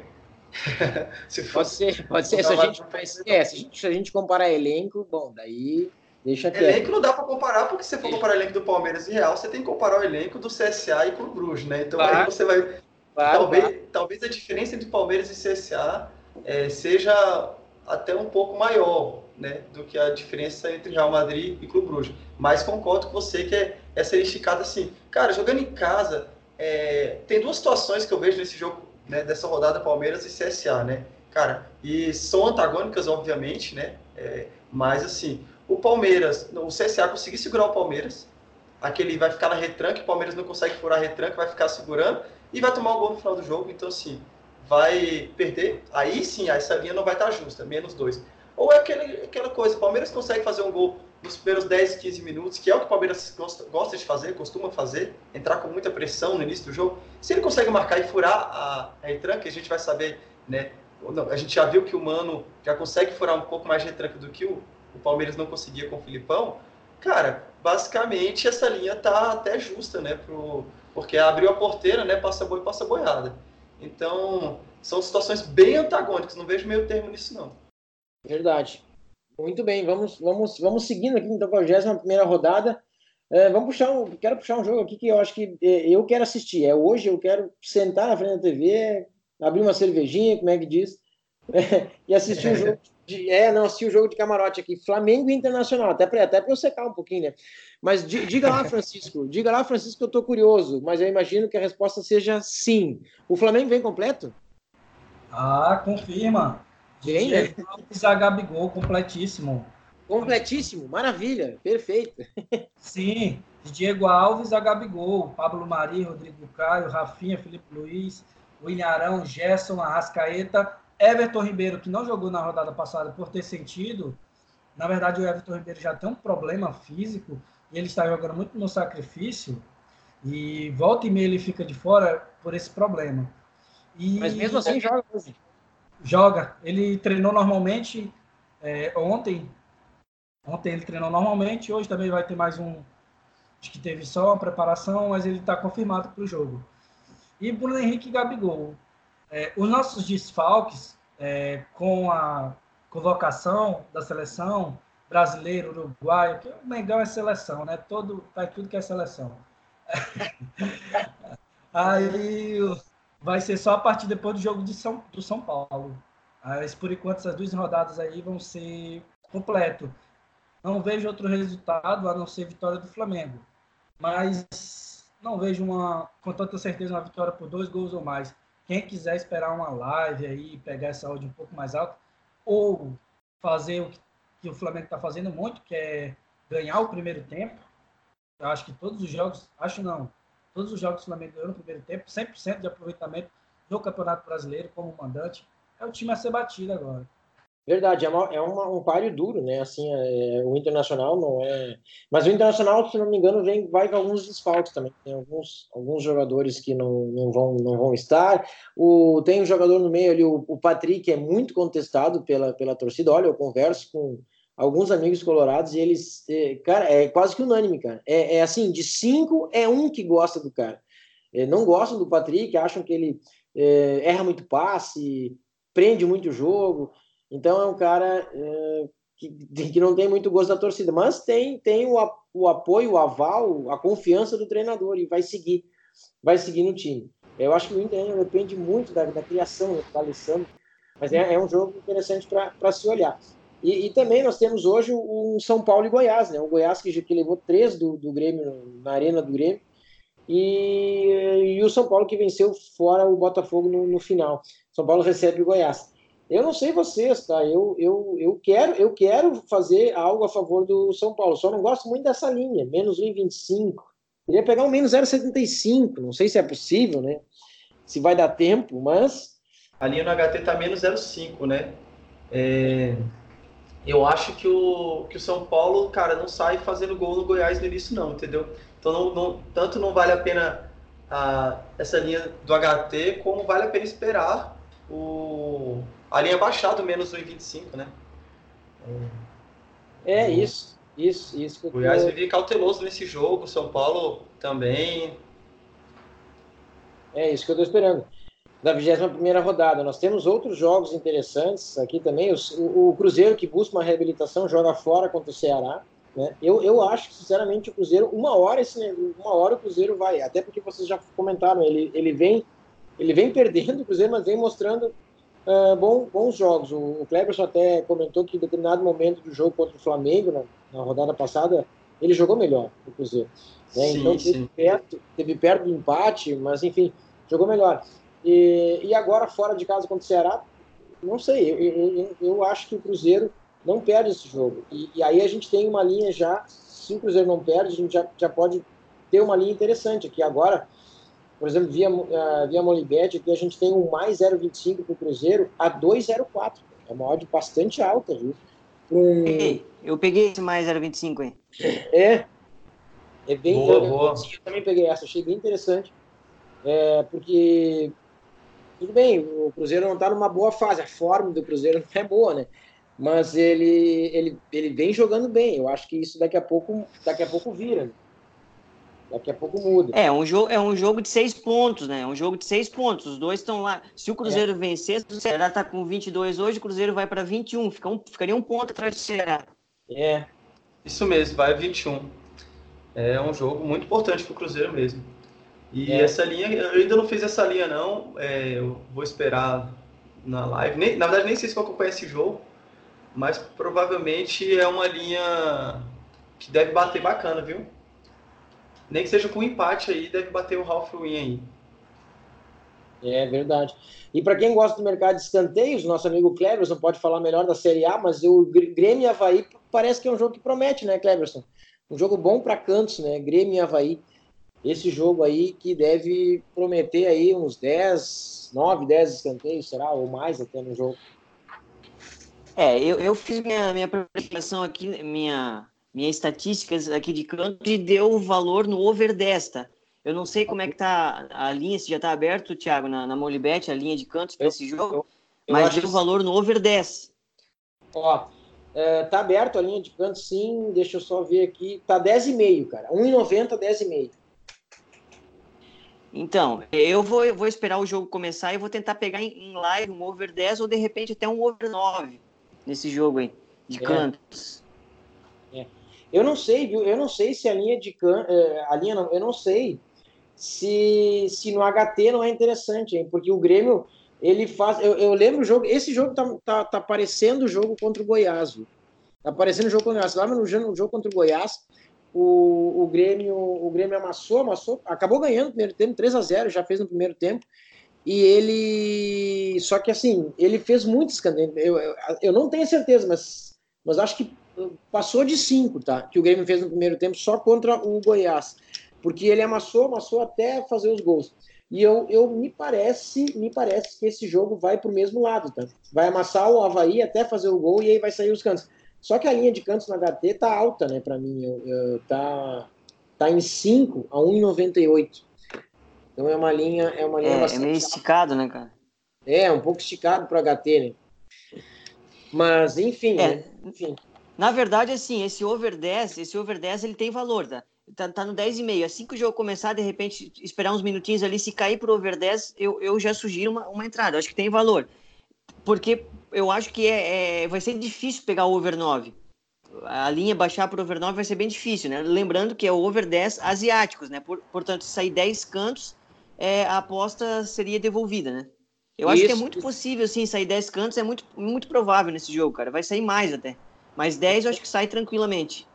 se pode ser, pode ser. Se a, gente, é, se, a gente, se a gente comparar elenco, bom, daí Deixa quieto. Elenco não dá para comparar, porque se você for comparar o elenco do Palmeiras e Real, você tem que comparar o elenco do CSA e com o Bruges, né? Então claro. aí você vai. Claro, talvez, claro. talvez a diferença entre Palmeiras e CSA é, seja até um pouco maior né, do que a diferença entre Real Madrid e Clube Bruges. Mas concordo com você que é, é ser esticada assim. Cara, jogando em casa, é, tem duas situações que eu vejo nesse jogo, né, dessa rodada Palmeiras e CSA, né? Cara, e são antagônicas, obviamente, né? É, mas assim, o Palmeiras, o CSA conseguir segurar o Palmeiras, aquele vai ficar na retranca, o Palmeiras não consegue furar a retranca, vai ficar segurando e vai tomar o gol no final do jogo. Então, assim, vai perder. Aí sim, essa linha não vai estar justa, menos dois. Ou é aquele, aquela coisa, o Palmeiras consegue fazer um gol nos primeiros 10, 15 minutos, que é o que o Palmeiras gosta, gosta de fazer, costuma fazer, entrar com muita pressão no início do jogo. Se ele consegue marcar e furar a, a retranca, a gente vai saber, né? A gente já viu que o Mano já consegue furar um pouco mais de retranca do que o, o Palmeiras não conseguia com o Filipão. Cara, basicamente essa linha tá até justa, né? Pro, porque abriu a porteira, né? Passa boi, passa boiada. Então, são situações bem antagônicas, não vejo meio termo nisso, não. Verdade. Muito bem, vamos, vamos, vamos seguindo aqui então com a 21 primeira rodada. É, vamos puxar um, quero puxar um jogo aqui que eu acho que é, eu quero assistir. É hoje, eu quero sentar na frente da TV, abrir uma cervejinha, como é que diz, é, e assistir o um jogo de, é, não, assistir o jogo de camarote aqui, Flamengo Internacional, até para até eu secar um pouquinho, né? Mas diga lá, Francisco, diga lá, Francisco, que eu tô curioso, mas eu imagino que a resposta seja sim. O Flamengo vem completo? Ah, confirma. Vem, né? Gabigol, completíssimo. Completíssimo, maravilha, perfeito. Sim, Diego Alves a Gabigol, Pablo Mari, Rodrigo Caio, Rafinha, Felipe Luiz, William Arão, Gerson, Arrascaeta, Everton Ribeiro, que não jogou na rodada passada por ter sentido. Na verdade, o Everton Ribeiro já tem um problema físico e ele está jogando muito no sacrifício. E volta e meia ele fica de fora por esse problema. E... Mas mesmo assim joga hoje. Joga. Ele treinou normalmente é, ontem. Ontem ele treinou normalmente. Hoje também vai ter mais um. Acho que teve só uma preparação, mas ele está confirmado para o jogo. E Bruno Henrique e Gabigol. É, os nossos desfalques é, com a convocação da seleção brasileiro, uruguaio, que o Mengão é seleção, né? Todo, faz tudo que é seleção. Aí vai ser só a partir depois do jogo de São, do São Paulo. Mas por enquanto essas duas rodadas aí vão ser completo. Não vejo outro resultado a não ser vitória do Flamengo. Mas não vejo uma, com tanta certeza uma vitória por dois gols ou mais. Quem quiser esperar uma live aí, pegar essa áudio um pouco mais alta, ou fazer o que o Flamengo está fazendo muito, que é ganhar o primeiro tempo. Eu acho que todos os jogos, acho não, Todos os jogos do Flamengo ganhou no primeiro tempo, 100% de aproveitamento no Campeonato Brasileiro como mandante. É o time a ser batido agora. Verdade, é, uma, é uma, um páreo duro, né? Assim, é, o Internacional não é. Mas o Internacional, se não me engano, vem, vai com alguns desfalques também. Tem alguns, alguns jogadores que não, não, vão, não vão estar. O, tem um jogador no meio ali, o, o Patrick, é muito contestado pela, pela torcida. Olha, eu converso com, alguns amigos colorados e eles, é, cara, é quase que unânime, cara. É, é, assim, de cinco é um que gosta do cara. É, não gostam do Patrick, acham que ele é, erra muito passe, prende muito jogo. Então é um cara é, que, que não tem muito gosto da torcida, mas tem, tem o, o apoio, o aval, a confiança do treinador e vai seguir, vai seguir no time. Eu acho que o Inter depende muito da, da criação do Alessandro, mas é, é um jogo interessante para se olhar. E, e, também nós temos hoje o, São Paulo e Goiás, né? O Goiás que, que levou três do, do Grêmio na arena do Grêmio e, e, o São Paulo que venceu fora o Botafogo no, no, final. São Paulo recebe o Goiás. Eu não sei vocês, tá? Eu, eu, eu, quero, eu quero fazer algo a favor do São Paulo, só não gosto muito dessa linha, menos 1,25. Queria pegar um menos 0,75, não sei se é possível, né? Se vai dar tempo, mas. A linha no HT tá menos 0,5, né? É, eu acho que o, que o São Paulo, cara, não sai fazendo gol no Goiás no início, não, entendeu? Então, não, não, tanto não vale a pena a, essa linha do HT, como vale a pena esperar o, a linha baixar do menos 1,25, né? É, isso, isso, isso. O Goiás vive cauteloso nesse jogo, o São Paulo também. É isso que eu estou esperando da 21 rodada. Nós temos outros jogos interessantes aqui também. O, o, Cruzeiro, que busca uma reabilitação, joga fora contra o Ceará. Né? Eu, eu acho que, sinceramente, o Cruzeiro, uma hora, esse, uma hora o Cruzeiro vai, até porque vocês já comentaram, ele, ele, vem, ele vem perdendo o Cruzeiro, mas vem mostrando uh, bom, bons jogos. O, o Cleberson até comentou que em determinado momento do jogo contra o Flamengo, na, na rodada passada, ele jogou melhor o Cruzeiro. Né? Sim, então teve perto, teve perto do empate, mas enfim, jogou melhor. E, e agora, fora de casa contra o Ceará, não sei, eu, eu, eu acho que o Cruzeiro não perde esse jogo. E, e, aí a gente tem uma linha já, se o Cruzeiro não perde, a gente já, já pode ter uma linha interessante aqui. Agora, por exemplo, via, uh, via Molibet, aqui a gente tem um mais 0,25 para o Cruzeiro a 2,04. É uma odd bastante alta, viu? Um... Eu peguei esse mais 0,25 aí. É. É bem boa, boa. Eu também peguei essa, achei bem interessante. É, porque tudo bem, o Cruzeiro não está numa boa fase, a forma do Cruzeiro não é boa, né? mas ele, ele, ele vem jogando bem. Eu acho que isso daqui a pouco, daqui a pouco vira. Né? Daqui a pouco muda. É, um jogo, é um jogo de seis pontos, né? É um jogo de seis pontos. Os dois estão lá. Se o Cruzeiro é. vencer, o Ceará está com 22 hoje, o Cruzeiro vai para 21. Fica um, ficaria um ponto atrás do Ceará. É. Isso mesmo, vai 21. É um jogo muito importante para o Cruzeiro mesmo. E é. essa linha, eu ainda não fiz essa linha, não. É, eu vou esperar na live. Nem, na verdade, nem sei se vou acompanhar esse jogo mas provavelmente é uma linha que deve bater bacana, viu? Nem que seja com empate aí, deve bater o Ralph Win aí. É verdade. E para quem gosta do mercado de escanteios, nosso amigo Cleverson pode falar melhor da Série A, mas o Grêmio e Havaí parece que é um jogo que promete, né, Cleverson? Um jogo bom para cantos, né? Grêmio e Havaí. Esse jogo aí que deve prometer aí uns 10, 9, 10 escanteios, será? Ou mais até no jogo. É, eu, eu fiz minha, minha preparação aqui, minha, minha estatísticas aqui de canto e deu valor no over 10, tá? Eu não sei como é que tá a linha, se já tá aberto, Thiago, na, na Molibet, a linha de cantos para esse jogo, eu, eu mas deu valor no over 10. Ó, é, tá aberto a linha de cantos, sim, deixa eu só ver aqui, tá 10,5, cara, 1,90, 10,5. Então, eu vou, eu vou esperar o jogo começar e vou tentar pegar em, em live um over 10 ou de repente até um over 9 nesse jogo aí, de é. cantos. É. Eu não sei, viu? Eu não sei se a linha de can... É, a linha não, eu não sei se, se no HT não é interessante, hein? Porque o Grêmio, ele faz. Eu, eu lembro o jogo. Esse jogo tá, tá, tá parecendo o jogo contra o Goiás, viu? Tá parecendo o jogo contra o Goiás. Lá no, no jogo contra o Goiás, o, o, Grêmio, o Grêmio amassou, amassou, acabou ganhando no primeiro tempo, 3 a 0 já fez no primeiro tempo. E ele. Só que assim, ele fez muitos escanteios. Eu, eu, eu, não tenho certeza, mas, mas acho que passou de cinco, tá? Que o Grêmio fez no primeiro tempo só contra o Goiás. Porque ele amassou, amassou até fazer os gols. E eu, eu me parece, me parece que esse jogo vai para o mesmo lado, tá? Vai amassar o Havaí até fazer o gol e aí vai sair os cantos. Só que a linha de cantos na HT tá alta, né, para mim. Eu, eu, tá, tá em 5 a 1,98. Então é uma linha, é uma linha é, bastante. É meio esticado, né, cara? É, um pouco esticado para HT, né? Mas, enfim, é, né? enfim. Na verdade, assim, esse over 10, esse over 10, ele tem valor, tá? Tá, tá no 10,5. Assim que o jogo começar, de repente, esperar uns minutinhos ali, se cair pro over 10, eu, eu já sugiro uma, uma entrada. Eu acho que tem valor. Porque eu acho que é, é, vai ser difícil pegar o over 9. A linha baixar pro over 9 vai ser bem difícil, né? Lembrando que é o over 10 asiáticos, né? Por, portanto, se sair 10 cantos, é, a aposta seria devolvida, né? Eu acho que é muito possível, sim, sair 10 cantos, é muito, muito provável nesse jogo, cara. Vai sair mais até. Mas 10 eu acho que sai tranquilamente.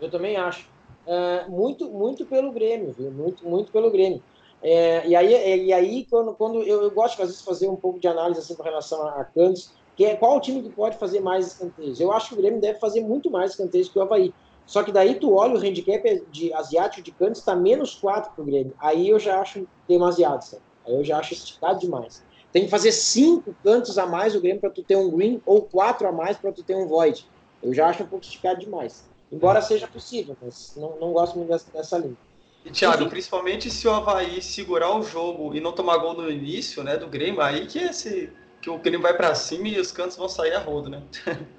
Eu também acho. É, muito, muito pelo Grêmio, viu? Muito, muito pelo Grêmio. É, e aí, é, e aí quando, quando eu, eu gosto, às vezes, fazer um pouco de análise assim, com relação a, a cantos, que é qual o time que pode fazer mais escanteios. Eu acho que o Grêmio deve fazer muito mais escanteios que o Havaí. Só que daí tu olha o handicap de asiático de cantos está menos 4 pro Grêmio. Aí eu já acho demasiado, sabe? Aí eu já acho esticado demais. Tem que fazer cinco cantos a mais o Grêmio para tu ter um green ou quatro a mais para tu ter um void. Eu já acho um pouco esticado demais. Embora seja possível, mas não, não gosto muito dessa, dessa linha. E, Thiago, Enfim. principalmente se o Havaí segurar o jogo e não tomar gol no início né, do Grêmio, aí que, esse, que o Grêmio vai para cima e os cantos vão sair a rodo, né?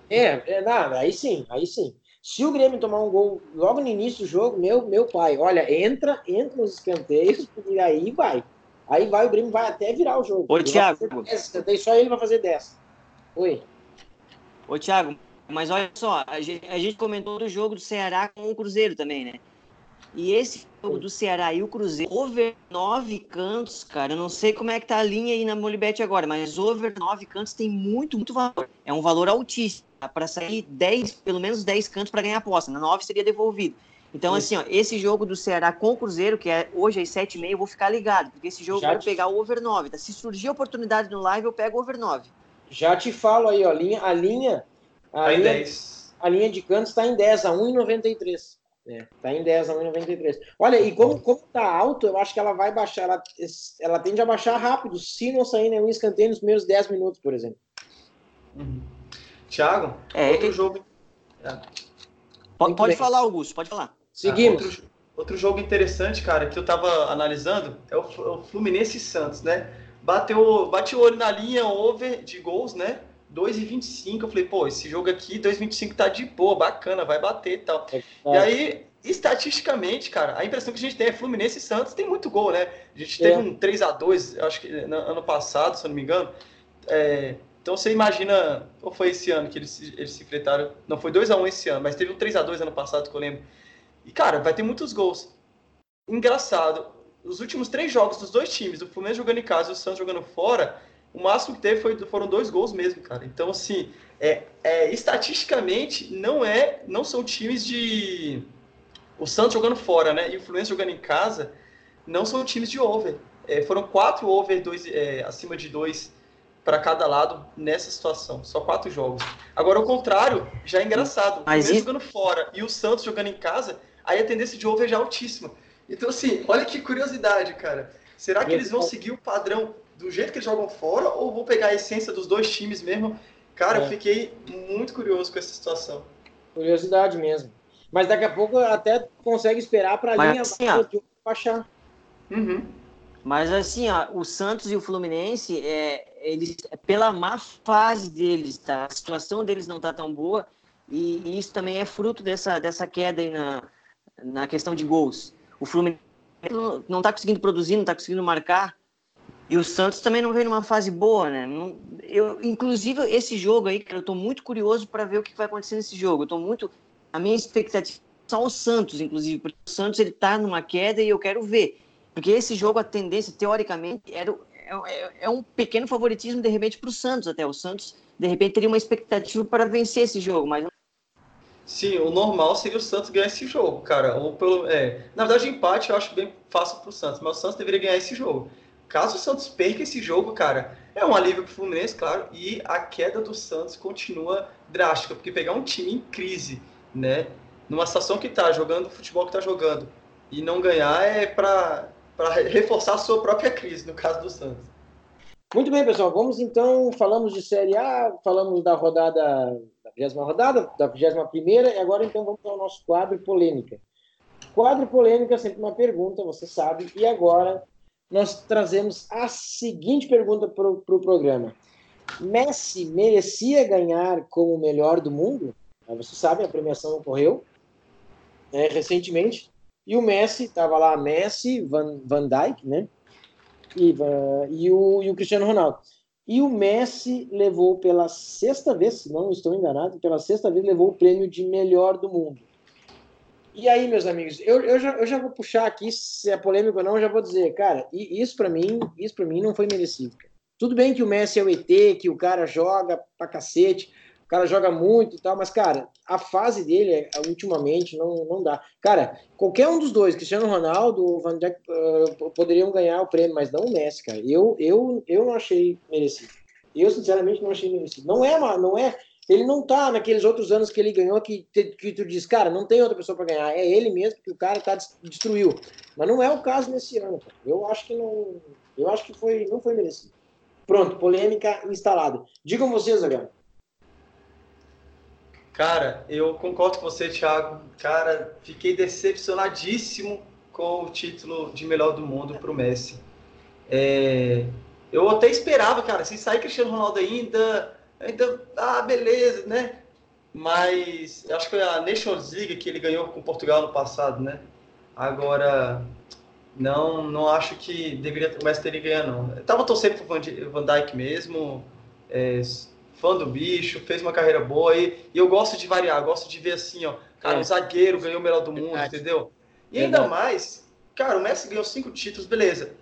é, é nada, aí sim, aí sim. Se o Grêmio tomar um gol logo no início do jogo, meu, meu pai, olha, entra, entra nos escanteios, e aí vai. Aí vai, o Grêmio vai até virar o jogo. Ô, Thiago. só ele vai fazer 10. Oi. Ô, Thiago, mas olha só, a gente, a gente comentou do jogo do Ceará com o Cruzeiro também, né? E esse jogo do Ceará e o Cruzeiro, over nove cantos, cara, eu não sei como é que tá a linha aí na Molibet agora, mas over nove cantos tem muito, muito valor. É um valor altíssimo. Para sair 10, pelo menos 10 cantos para ganhar a aposta. Na 9 seria devolvido. Então, Isso. assim, ó, esse jogo do Ceará com o Cruzeiro, que é hoje às 7h30, eu vou ficar ligado, porque esse jogo Já vou te... pegar o over 9. Tá? Se surgir oportunidade no live, eu pego o over 9. Já te falo aí, ó, a linha, a linha, a, tá linha, 10. a linha de cantos está em 10, a 1,93. É, tá em 10 a 1,93. Olha, e como, como tá alto, eu acho que ela vai baixar, ela, ela tende a baixar rápido, se não sair nenhum escanteio nos primeiros 10 minutos, por exemplo. Uhum. Thiago, é, outro jogo. É. Pode, pode falar, Augusto, pode falar. Seguimos. Ah, outro, outro, jogo interessante, cara, que eu tava analisando é o, o Fluminense Santos, né? Bateu, bateu o olho na linha over de gols, né? 2,25. Eu falei, pô, esse jogo aqui, 2,25 tá de boa, bacana, vai bater e tal. É, e aí, estatisticamente, cara, a impressão que a gente tem é Fluminense e Santos tem muito gol, né? A gente teve é. um 3 a 2 acho que no ano passado, se eu não me engano. É, então você imagina, ou foi esse ano que eles, eles se enfrentaram? Não, foi 2 a 1 esse ano, mas teve um 3 a 2 ano passado que eu lembro. E, cara, vai ter muitos gols. Engraçado, os últimos três jogos dos dois times, o Fluminense jogando em casa e o Santos jogando fora, o máximo que teve foi, foram dois gols mesmo, cara. Então, assim, é, é, estatisticamente, não é, não são times de. O Santos jogando fora, né? E o Fluminense jogando em casa, não são times de over. É, foram quatro over dois, é, acima de dois para cada lado nessa situação. Só quatro jogos. Agora, o contrário, já é engraçado. Mas o Fluminense jogando fora e o Santos jogando em casa, aí a tendência de over já é altíssima. Então, assim, olha que curiosidade, cara. Será que eles vão seguir o padrão do jeito que eles jogam fora ou vou pegar a essência dos dois times mesmo? Cara, é. eu fiquei muito curioso com essa situação. Curiosidade mesmo. Mas daqui a pouco até consegue esperar para a linha assim, baixar. Uhum. Mas assim, ó, o Santos e o Fluminense, é, eles, pela má fase deles, tá? A situação deles não tá tão boa e, e isso também é fruto dessa, dessa queda aí na, na questão de gols. O Fluminense não está conseguindo produzir, não está conseguindo marcar. E o Santos também não vem numa fase boa, né? Eu, inclusive, esse jogo aí, cara, eu tô muito curioso para ver o que vai acontecer nesse jogo. Eu tô muito. A minha expectativa são o Santos, inclusive, porque o Santos ele tá numa queda e eu quero ver. Porque esse jogo, a tendência, teoricamente, era, é, é um pequeno favoritismo, de repente, para o Santos até. O Santos, de repente, teria uma expectativa para vencer esse jogo, mas Sim, o normal seria o Santos ganhar esse jogo, cara. Ou pelo, é, na verdade, o empate eu acho bem fácil para o Santos, mas o Santos deveria ganhar esse jogo. Caso o Santos perca esse jogo, cara, é um alívio para o Fluminense, claro, e a queda do Santos continua drástica, porque pegar um time em crise, né, numa situação que está jogando o futebol que está jogando, e não ganhar é para reforçar a sua própria crise, no caso do Santos. Muito bem, pessoal. Vamos então, falamos de Série A, falamos da rodada, da 20 rodada, da 21 primeira, e agora então vamos ao nosso quadro polêmica. Quadro polêmica é sempre uma pergunta, você sabe, e agora nós trazemos a seguinte pergunta para o pro programa. Messi merecia ganhar como o melhor do mundo? Você sabe, a premiação ocorreu é, recentemente. E o Messi, estava lá Messi, Van, Van Dijk, né? E, e, o, e o Cristiano Ronaldo. E o Messi levou pela sexta vez, se não estou enganado, pela sexta vez levou o prêmio de melhor do mundo. E aí, meus amigos, eu, eu, já, eu já vou puxar aqui, se é polêmico ou não, eu já vou dizer, cara, isso para mim, isso para mim não foi merecido. Cara. Tudo bem que o Messi é o ET, que o cara joga pra cacete, o cara joga muito e tal, mas, cara, a fase dele, ultimamente, não, não dá. Cara, qualquer um dos dois, Cristiano Ronaldo ou Van Dijk, uh, poderiam ganhar o prêmio, mas não o Messi, cara. Eu, eu, eu não achei merecido. Eu, sinceramente, não achei merecido. Não é, não é ele não tá naqueles outros anos que ele ganhou que, que tu diz, cara, não tem outra pessoa para ganhar. É ele mesmo que o cara tá destruiu. Mas não é o caso nesse ano. Eu acho que não. Eu acho que foi, não foi merecido. Pronto, polêmica instalada. Digam vocês agora. Cara, eu concordo com você, Thiago. Cara, fiquei decepcionadíssimo com o título de melhor do mundo para o Messi. É, eu até esperava, cara, se sair Cristiano Ronaldo ainda, então, ah, beleza, né? Mas acho que foi a Nations League que ele ganhou com Portugal no passado, né? Agora, não não acho que deveria o Messi teria ganhado, não. Eu tava torcendo pro Van, Dijk mesmo. É, fã do bicho, fez uma carreira boa e, e eu gosto de variar, gosto de ver assim, ó, cara, é. um zagueiro ganhou o melhor do mundo, Verdade. entendeu? E ainda mais, cara, o Messi ganhou cinco títulos, beleza.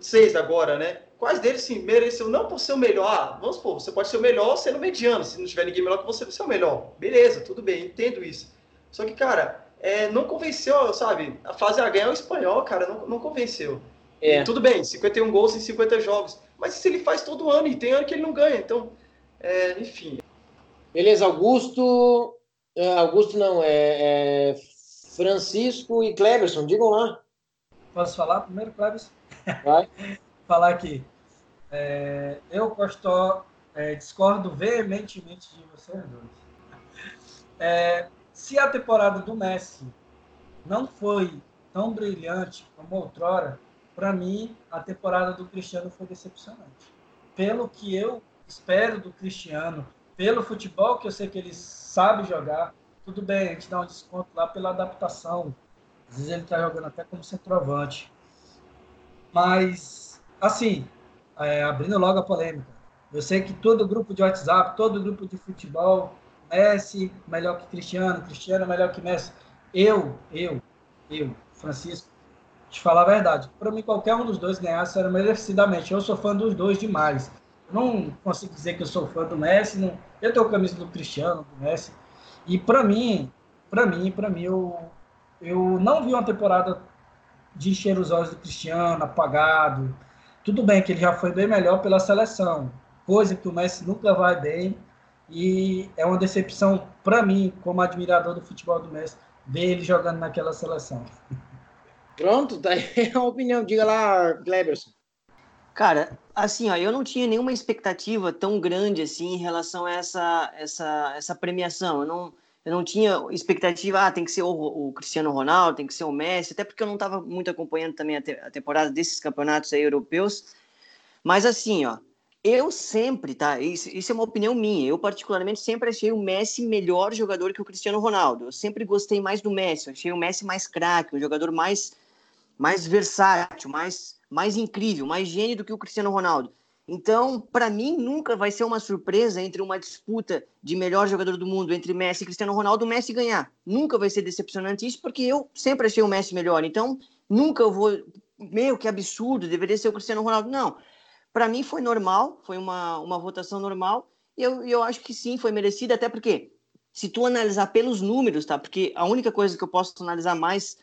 Seis agora, né? Quais deles, sim, mereceu, não por ser o melhor, ah, vamos supor, você pode ser o melhor sendo mediano, se não tiver ninguém melhor que você, você é o melhor. Beleza, tudo bem, entendo isso. Só que, cara, é, não convenceu, sabe? A fase a ganhar o espanhol, cara, não, não convenceu. É. tudo bem, 51 gols em 50 jogos. Mas se ele faz todo ano, e tem ano que ele não ganha, então, é, enfim. Beleza, Augusto. É, Augusto não, é, é Francisco e Cleberson, digam lá. Posso falar primeiro, Cleberson? Vai. falar aqui. É, eu Costó, é, discordo veementemente de vocês dois. É, se a temporada do Messi não foi tão brilhante como outrora, para mim, a temporada do Cristiano foi decepcionante. Pelo que eu espero do Cristiano, pelo futebol que eu sei que ele sabe jogar, tudo bem, a gente dá um desconto lá pela adaptação. Às vezes ele está jogando até como centroavante. Mas, assim, é, abrindo logo a polêmica, eu sei que todo grupo de WhatsApp, todo grupo de futebol, Messi melhor que Cristiano, Cristiano melhor que Messi. Eu, eu, eu, Francisco, te falar a verdade. Para mim, qualquer um dos dois ganhasse era merecidamente. Eu sou fã dos dois demais. não consigo dizer que eu sou fã do Messi. Não... Eu tenho a camisa do Cristiano, do Messi. E para mim, para mim, para mim, eu, eu não vi uma temporada de encher os olhos do Cristiano, apagado. Tudo bem que ele já foi bem melhor pela seleção, coisa que o Messi nunca vai bem. E é uma decepção para mim, como admirador do futebol do Messi, ver ele jogando naquela seleção. Pronto, tá aí a opinião. Diga lá, Gleberson. Cara, assim, ó, eu não tinha nenhuma expectativa tão grande assim em relação a essa, essa, essa premiação. Eu não, eu não tinha expectativa, ah, tem que ser o, o Cristiano Ronaldo, tem que ser o Messi, até porque eu não estava muito acompanhando também a, te, a, temporada desses campeonatos europeus. Mas assim, ó, eu sempre, tá? Isso, isso, é uma opinião minha. Eu, particularmente, sempre achei o Messi melhor jogador que o Cristiano Ronaldo. Eu sempre gostei mais do Messi. Eu achei o Messi mais craque, um jogador mais mais versátil, mais, mais incrível, mais gênio do que o Cristiano Ronaldo. Então, para mim, nunca vai ser uma surpresa entre uma disputa de melhor jogador do mundo entre Messi e Cristiano Ronaldo, o Messi ganhar. Nunca vai ser decepcionante isso, porque eu sempre achei o Messi melhor. Então, nunca eu vou. Meu, que absurdo, deveria ser o Cristiano Ronaldo. Não. Para mim foi normal, foi uma, uma votação normal, e eu, eu acho que sim, foi merecida, até porque, se tu analisar pelos números, tá? Porque a única coisa que eu posso analisar mais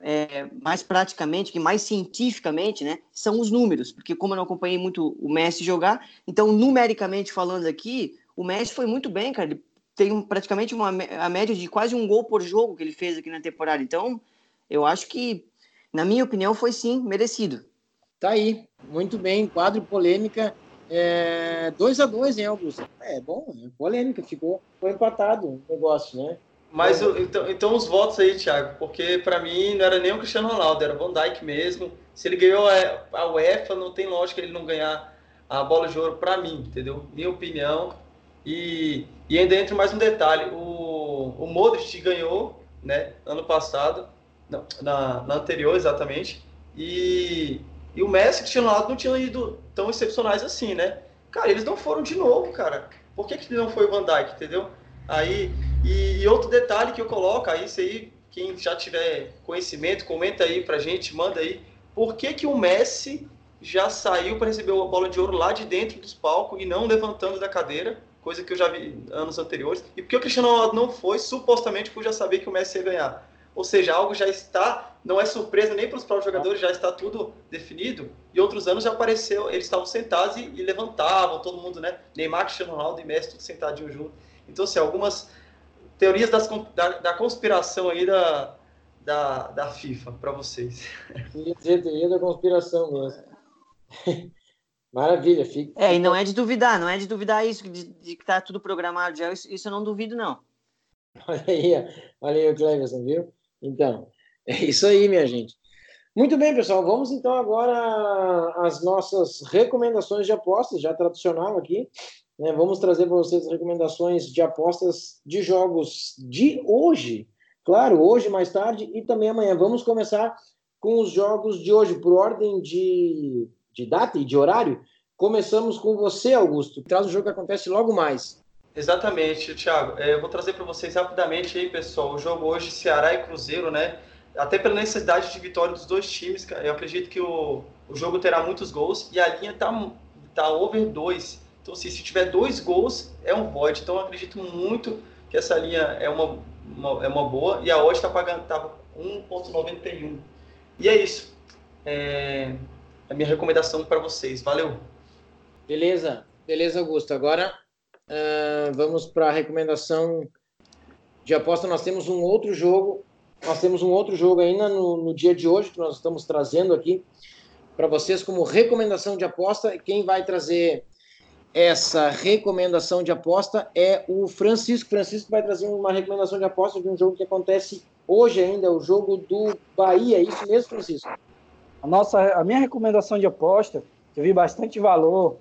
é, mais praticamente, que mais cientificamente, né, são os números, porque como eu não acompanhei muito o Messi jogar, então numericamente falando aqui, o Messi foi muito bem, cara, ele tem praticamente uma a média de quase um gol por jogo que ele fez aqui na temporada, então eu acho que, na minha opinião, foi sim merecido. Tá aí, muito bem, quadro polêmica, 2 é, a 2 hein, Augusto? É bom, é polêmica, ficou, foi empatado o negócio, né? Mas então, então os votos aí, Thiago, porque para mim não era nem o Cristiano Ronaldo, era o Van Dijk mesmo. Se ele ganhou a UEFA, não tem lógica ele não ganhar a bola de ouro para mim, entendeu? Minha opinião. E, e ainda entra mais um detalhe: o, o Modric ganhou, né, ano passado, não, na, na anterior exatamente, e, e o Messi e o Cristiano Ronaldo não tinham ido tão excepcionais assim, né? Cara, eles não foram de novo, cara. Por que, que não foi o Van Dijk, entendeu? Aí e, e, outro detalhe que eu coloco, aí isso aí, quem já tiver conhecimento, comenta aí pra gente, manda aí. Por que, que o Messi já saiu para receber a bola de ouro lá de dentro dos palcos e não levantando da cadeira, coisa que eu já vi anos anteriores? E por que o Cristiano Ronaldo não foi, supostamente por já saber que o Messi ia ganhar? Ou seja, algo já está, não é surpresa nem para os próprios jogadores, já está tudo definido. E outros anos já apareceu, eles estavam sentados e, e levantavam, todo mundo, né? Neymar, Cristiano Ronaldo e Messi, tudo sentadinho junto. Então, assim, algumas teorias das, da, da conspiração aí da, da, da FIFA para vocês. Teoria da conspiração mesmo. Maravilha, fica. É, e não é de duvidar, não é de duvidar isso, de, de que tá tudo programado já, isso, isso, eu não duvido, não. Olha aí, olha aí o Cleverson, viu? Então, é isso aí, minha gente. Muito bem, pessoal, vamos então agora às nossas recomendações de apostas, já tradicional aqui. Né? Vamos trazer para vocês recomendações de apostas de jogos de hoje. Claro, hoje, mais tarde e também amanhã. Vamos começar com os jogos de hoje, por ordem de, de data e de horário. começamos com você, Augusto. Traz o jogo que acontece logo mais. Exatamente, Thiago. É, eu vou trazer para vocês rapidamente aí, pessoal, o jogo hoje Ceará e Cruzeiro, né? Até pela necessidade de vitória dos dois times, eu acredito que o, o jogo terá muitos gols e a linha tá, tá over 2. Então, assim, se tiver dois gols, é um void. Então, eu acredito muito que essa linha é uma, uma é uma boa e a odd está pagando tá 1,91. E é isso. É a minha recomendação para vocês. Valeu! Beleza, beleza, Augusto. Agora uh, vamos para a recomendação de aposta. Nós temos um outro jogo, nós temos um outro jogo ainda no, no dia de hoje que nós estamos trazendo aqui para vocês como recomendação de aposta. Quem vai trazer essa recomendação de aposta é o Francisco. Francisco vai trazer uma recomendação de aposta de um jogo que acontece hoje ainda, o jogo do Bahia. É isso mesmo, Francisco? A, nossa, a minha recomendação de aposta, que eu vi bastante valor,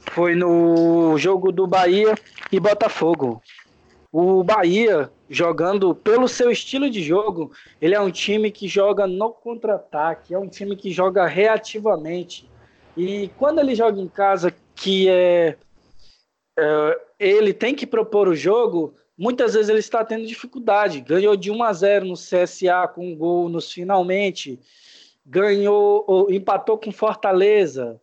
foi no jogo do Bahia e Botafogo. O Bahia, jogando pelo seu estilo de jogo, ele é um time que joga no contra-ataque, é um time que joga reativamente. E quando ele joga em casa, que é, é ele tem que propor o jogo, muitas vezes ele está tendo dificuldade. Ganhou de 1 a 0 no CSA com um gol nos finalmente, ganhou, empatou com Fortaleza,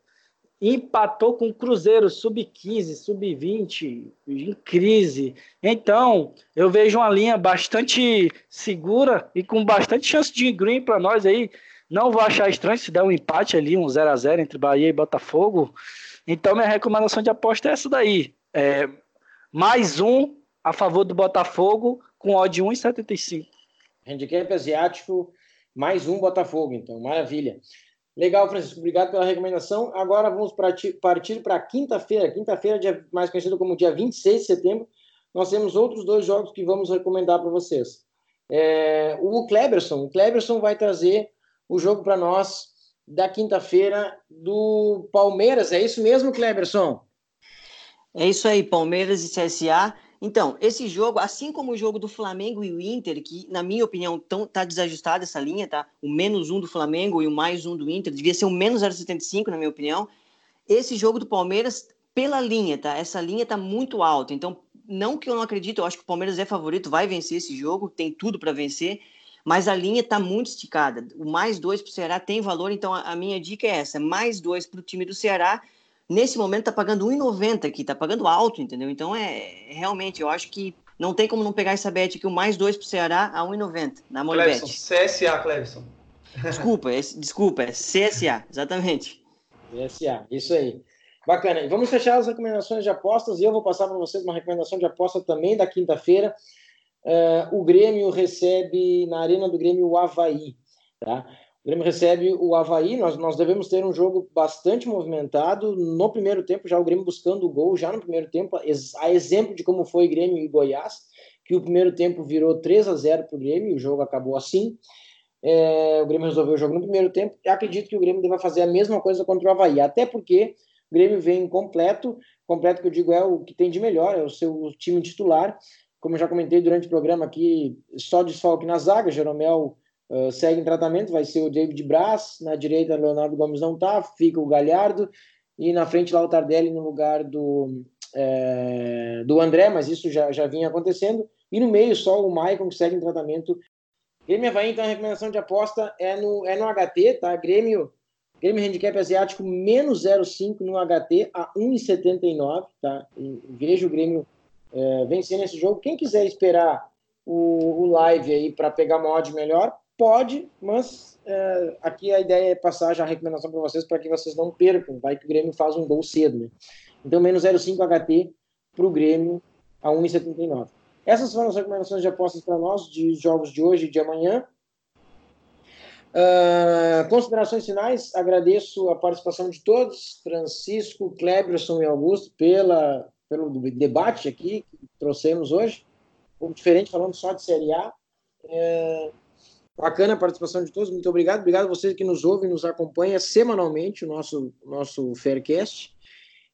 empatou com Cruzeiro sub-15, sub-20, em crise. Então, eu vejo uma linha bastante segura e com bastante chance de green para nós aí. Não vou achar estranho se der um empate ali, um 0 a 0 entre Bahia e Botafogo. Então, minha recomendação de aposta é essa daí. É, mais um a favor do Botafogo com odd 1,75. Handicap asiático, mais um Botafogo, então, maravilha. Legal, Francisco, obrigado pela recomendação. Agora vamos partir para quinta-feira, quinta-feira, mais conhecido como dia 26 de setembro. Nós temos outros dois jogos que vamos recomendar para vocês. É, o Kleberson, o Kleberson vai trazer o jogo para nós da quinta-feira do Palmeiras. É isso mesmo, Kleberson? É isso aí, Palmeiras e CSA. Então, esse jogo, assim como o jogo do Flamengo e o Inter, que, na minha opinião, tão, tá desajustada essa linha, tá? O menos um do Flamengo e o mais um do Inter, devia ser o menos 0,75, na minha opinião. Esse jogo do Palmeiras, pela linha, tá? Essa linha tá muito alta. Então, não que eu não acredito, eu acho que o Palmeiras é favorito, vai vencer esse jogo, tem tudo para vencer, mas a linha tá muito esticada. O mais dois para o Ceará tem valor, então a, a minha dica é essa: mais dois para o time do Ceará nesse momento tá pagando 1,90 aqui, tá pagando alto, entendeu? Então é realmente, eu acho que não tem como não pegar essa bet aqui, o mais dois pro Ceará a 1,90 na Molibet. CSA, Clevison. Desculpa, é, desculpa, é CSA, exatamente. CSA, isso aí. Bacana. E vamos fechar as recomendações de apostas e eu vou passar para vocês uma recomendação de aposta também da quinta-feira. Uh, o Grêmio recebe na Arena do Grêmio o Havaí. Tá? O Grêmio recebe o Havaí, nós, nós devemos ter um jogo bastante movimentado. No primeiro tempo, já o Grêmio buscando o gol, já no primeiro tempo, a exemplo de como foi Grêmio e Goiás, que o primeiro tempo virou 3 a 0 para o Grêmio, o jogo acabou assim. É, o Grêmio resolveu o jogo no primeiro tempo. e acredito que o Grêmio deva fazer a mesma coisa contra o Havaí, até porque o Grêmio vem completo, completo que eu digo é o que tem de melhor, é o seu time titular. Como eu já comentei durante o programa aqui, só desfalque na zaga, Jeromel Uh, segue em tratamento, vai ser o David Braz, na direita Leonardo Gomes não tá, fica o Galhardo, e na frente lá o Tardelli no lugar do, é, do André, mas isso já, já vinha acontecendo, e no meio só o Maicon que segue em tratamento. Grêmio Havaí, então a recomendação de aposta é no, é no HT, tá? Grêmio, Grêmio Handicap Asiático menos 0,5 no HT a 1,79, tá? E o Grêmio é, vencendo esse jogo. Quem quiser esperar o, o live aí para pegar uma odd melhor, Pode, mas é, aqui a ideia é passar já a recomendação para vocês para que vocês não percam. Vai que o Grêmio faz um gol cedo, né? Então, menos 0,5 HT para o Grêmio a 1,79. Essas foram as recomendações de apostas para nós de jogos de hoje e de amanhã. Uh, considerações finais, agradeço a participação de todos, Francisco, Cleberson e Augusto, pela, pelo debate aqui que trouxemos hoje. Um pouco diferente, falando só de Série A. Uh, Bacana a participação de todos, muito obrigado. Obrigado a vocês que nos ouvem, nos acompanha semanalmente o nosso, nosso Faircast.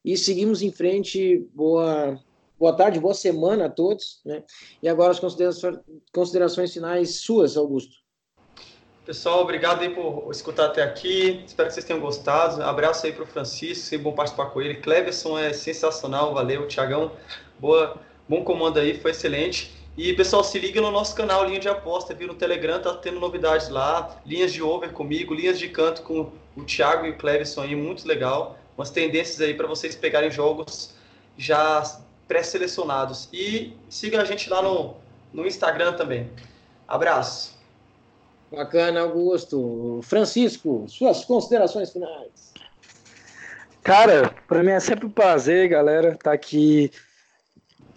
E seguimos em frente. Boa, boa tarde, boa semana a todos. Né? E agora as considerações finais suas, Augusto. Pessoal, obrigado aí por escutar até aqui. Espero que vocês tenham gostado. Abraço aí para o Francisco, bom participar com ele. Cleverson é sensacional, valeu. Tiagão, boa, bom comando aí, foi excelente. E pessoal, se liga no nosso canal Linha de Aposta, viu? No Telegram tá tendo novidades lá, linhas de over comigo, linhas de canto com o Thiago e o Cleverson aí, muito legal. Umas tendências aí para vocês pegarem jogos já pré-selecionados. E siga a gente lá no, no Instagram também. Abraço. Bacana, Augusto. Francisco, suas considerações finais. Cara, para mim é sempre um prazer, galera, estar tá aqui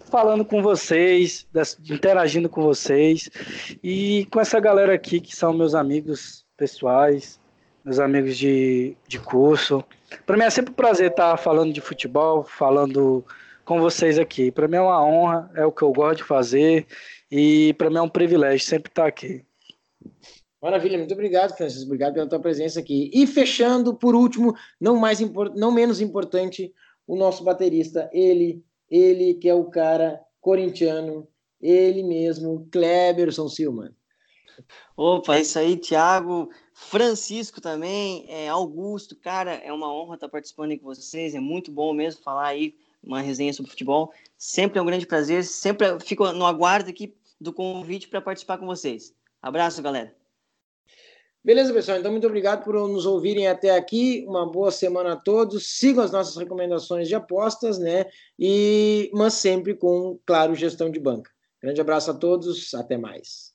falando com vocês, interagindo com vocês e com essa galera aqui que são meus amigos pessoais, meus amigos de, de curso. Para mim é sempre um prazer estar falando de futebol, falando com vocês aqui. Para mim é uma honra, é o que eu gosto de fazer e para mim é um privilégio sempre estar aqui. Maravilha, muito obrigado, Francisco. Obrigado pela tua presença aqui. E fechando, por último, não mais não menos importante, o nosso baterista, ele ele que é o cara corintiano, ele mesmo, Kleberson Silman. Opa, isso aí, Thiago, Francisco também, é, Augusto, cara, é uma honra estar participando aí com vocês, é muito bom mesmo falar aí uma resenha sobre futebol, sempre é um grande prazer, sempre fico no aguardo aqui do convite para participar com vocês. Abraço, galera. Beleza, pessoal? Então, muito obrigado por nos ouvirem até aqui. Uma boa semana a todos. Sigam as nossas recomendações de apostas, né? E, mas sempre com, claro, gestão de banca. Grande abraço a todos. Até mais.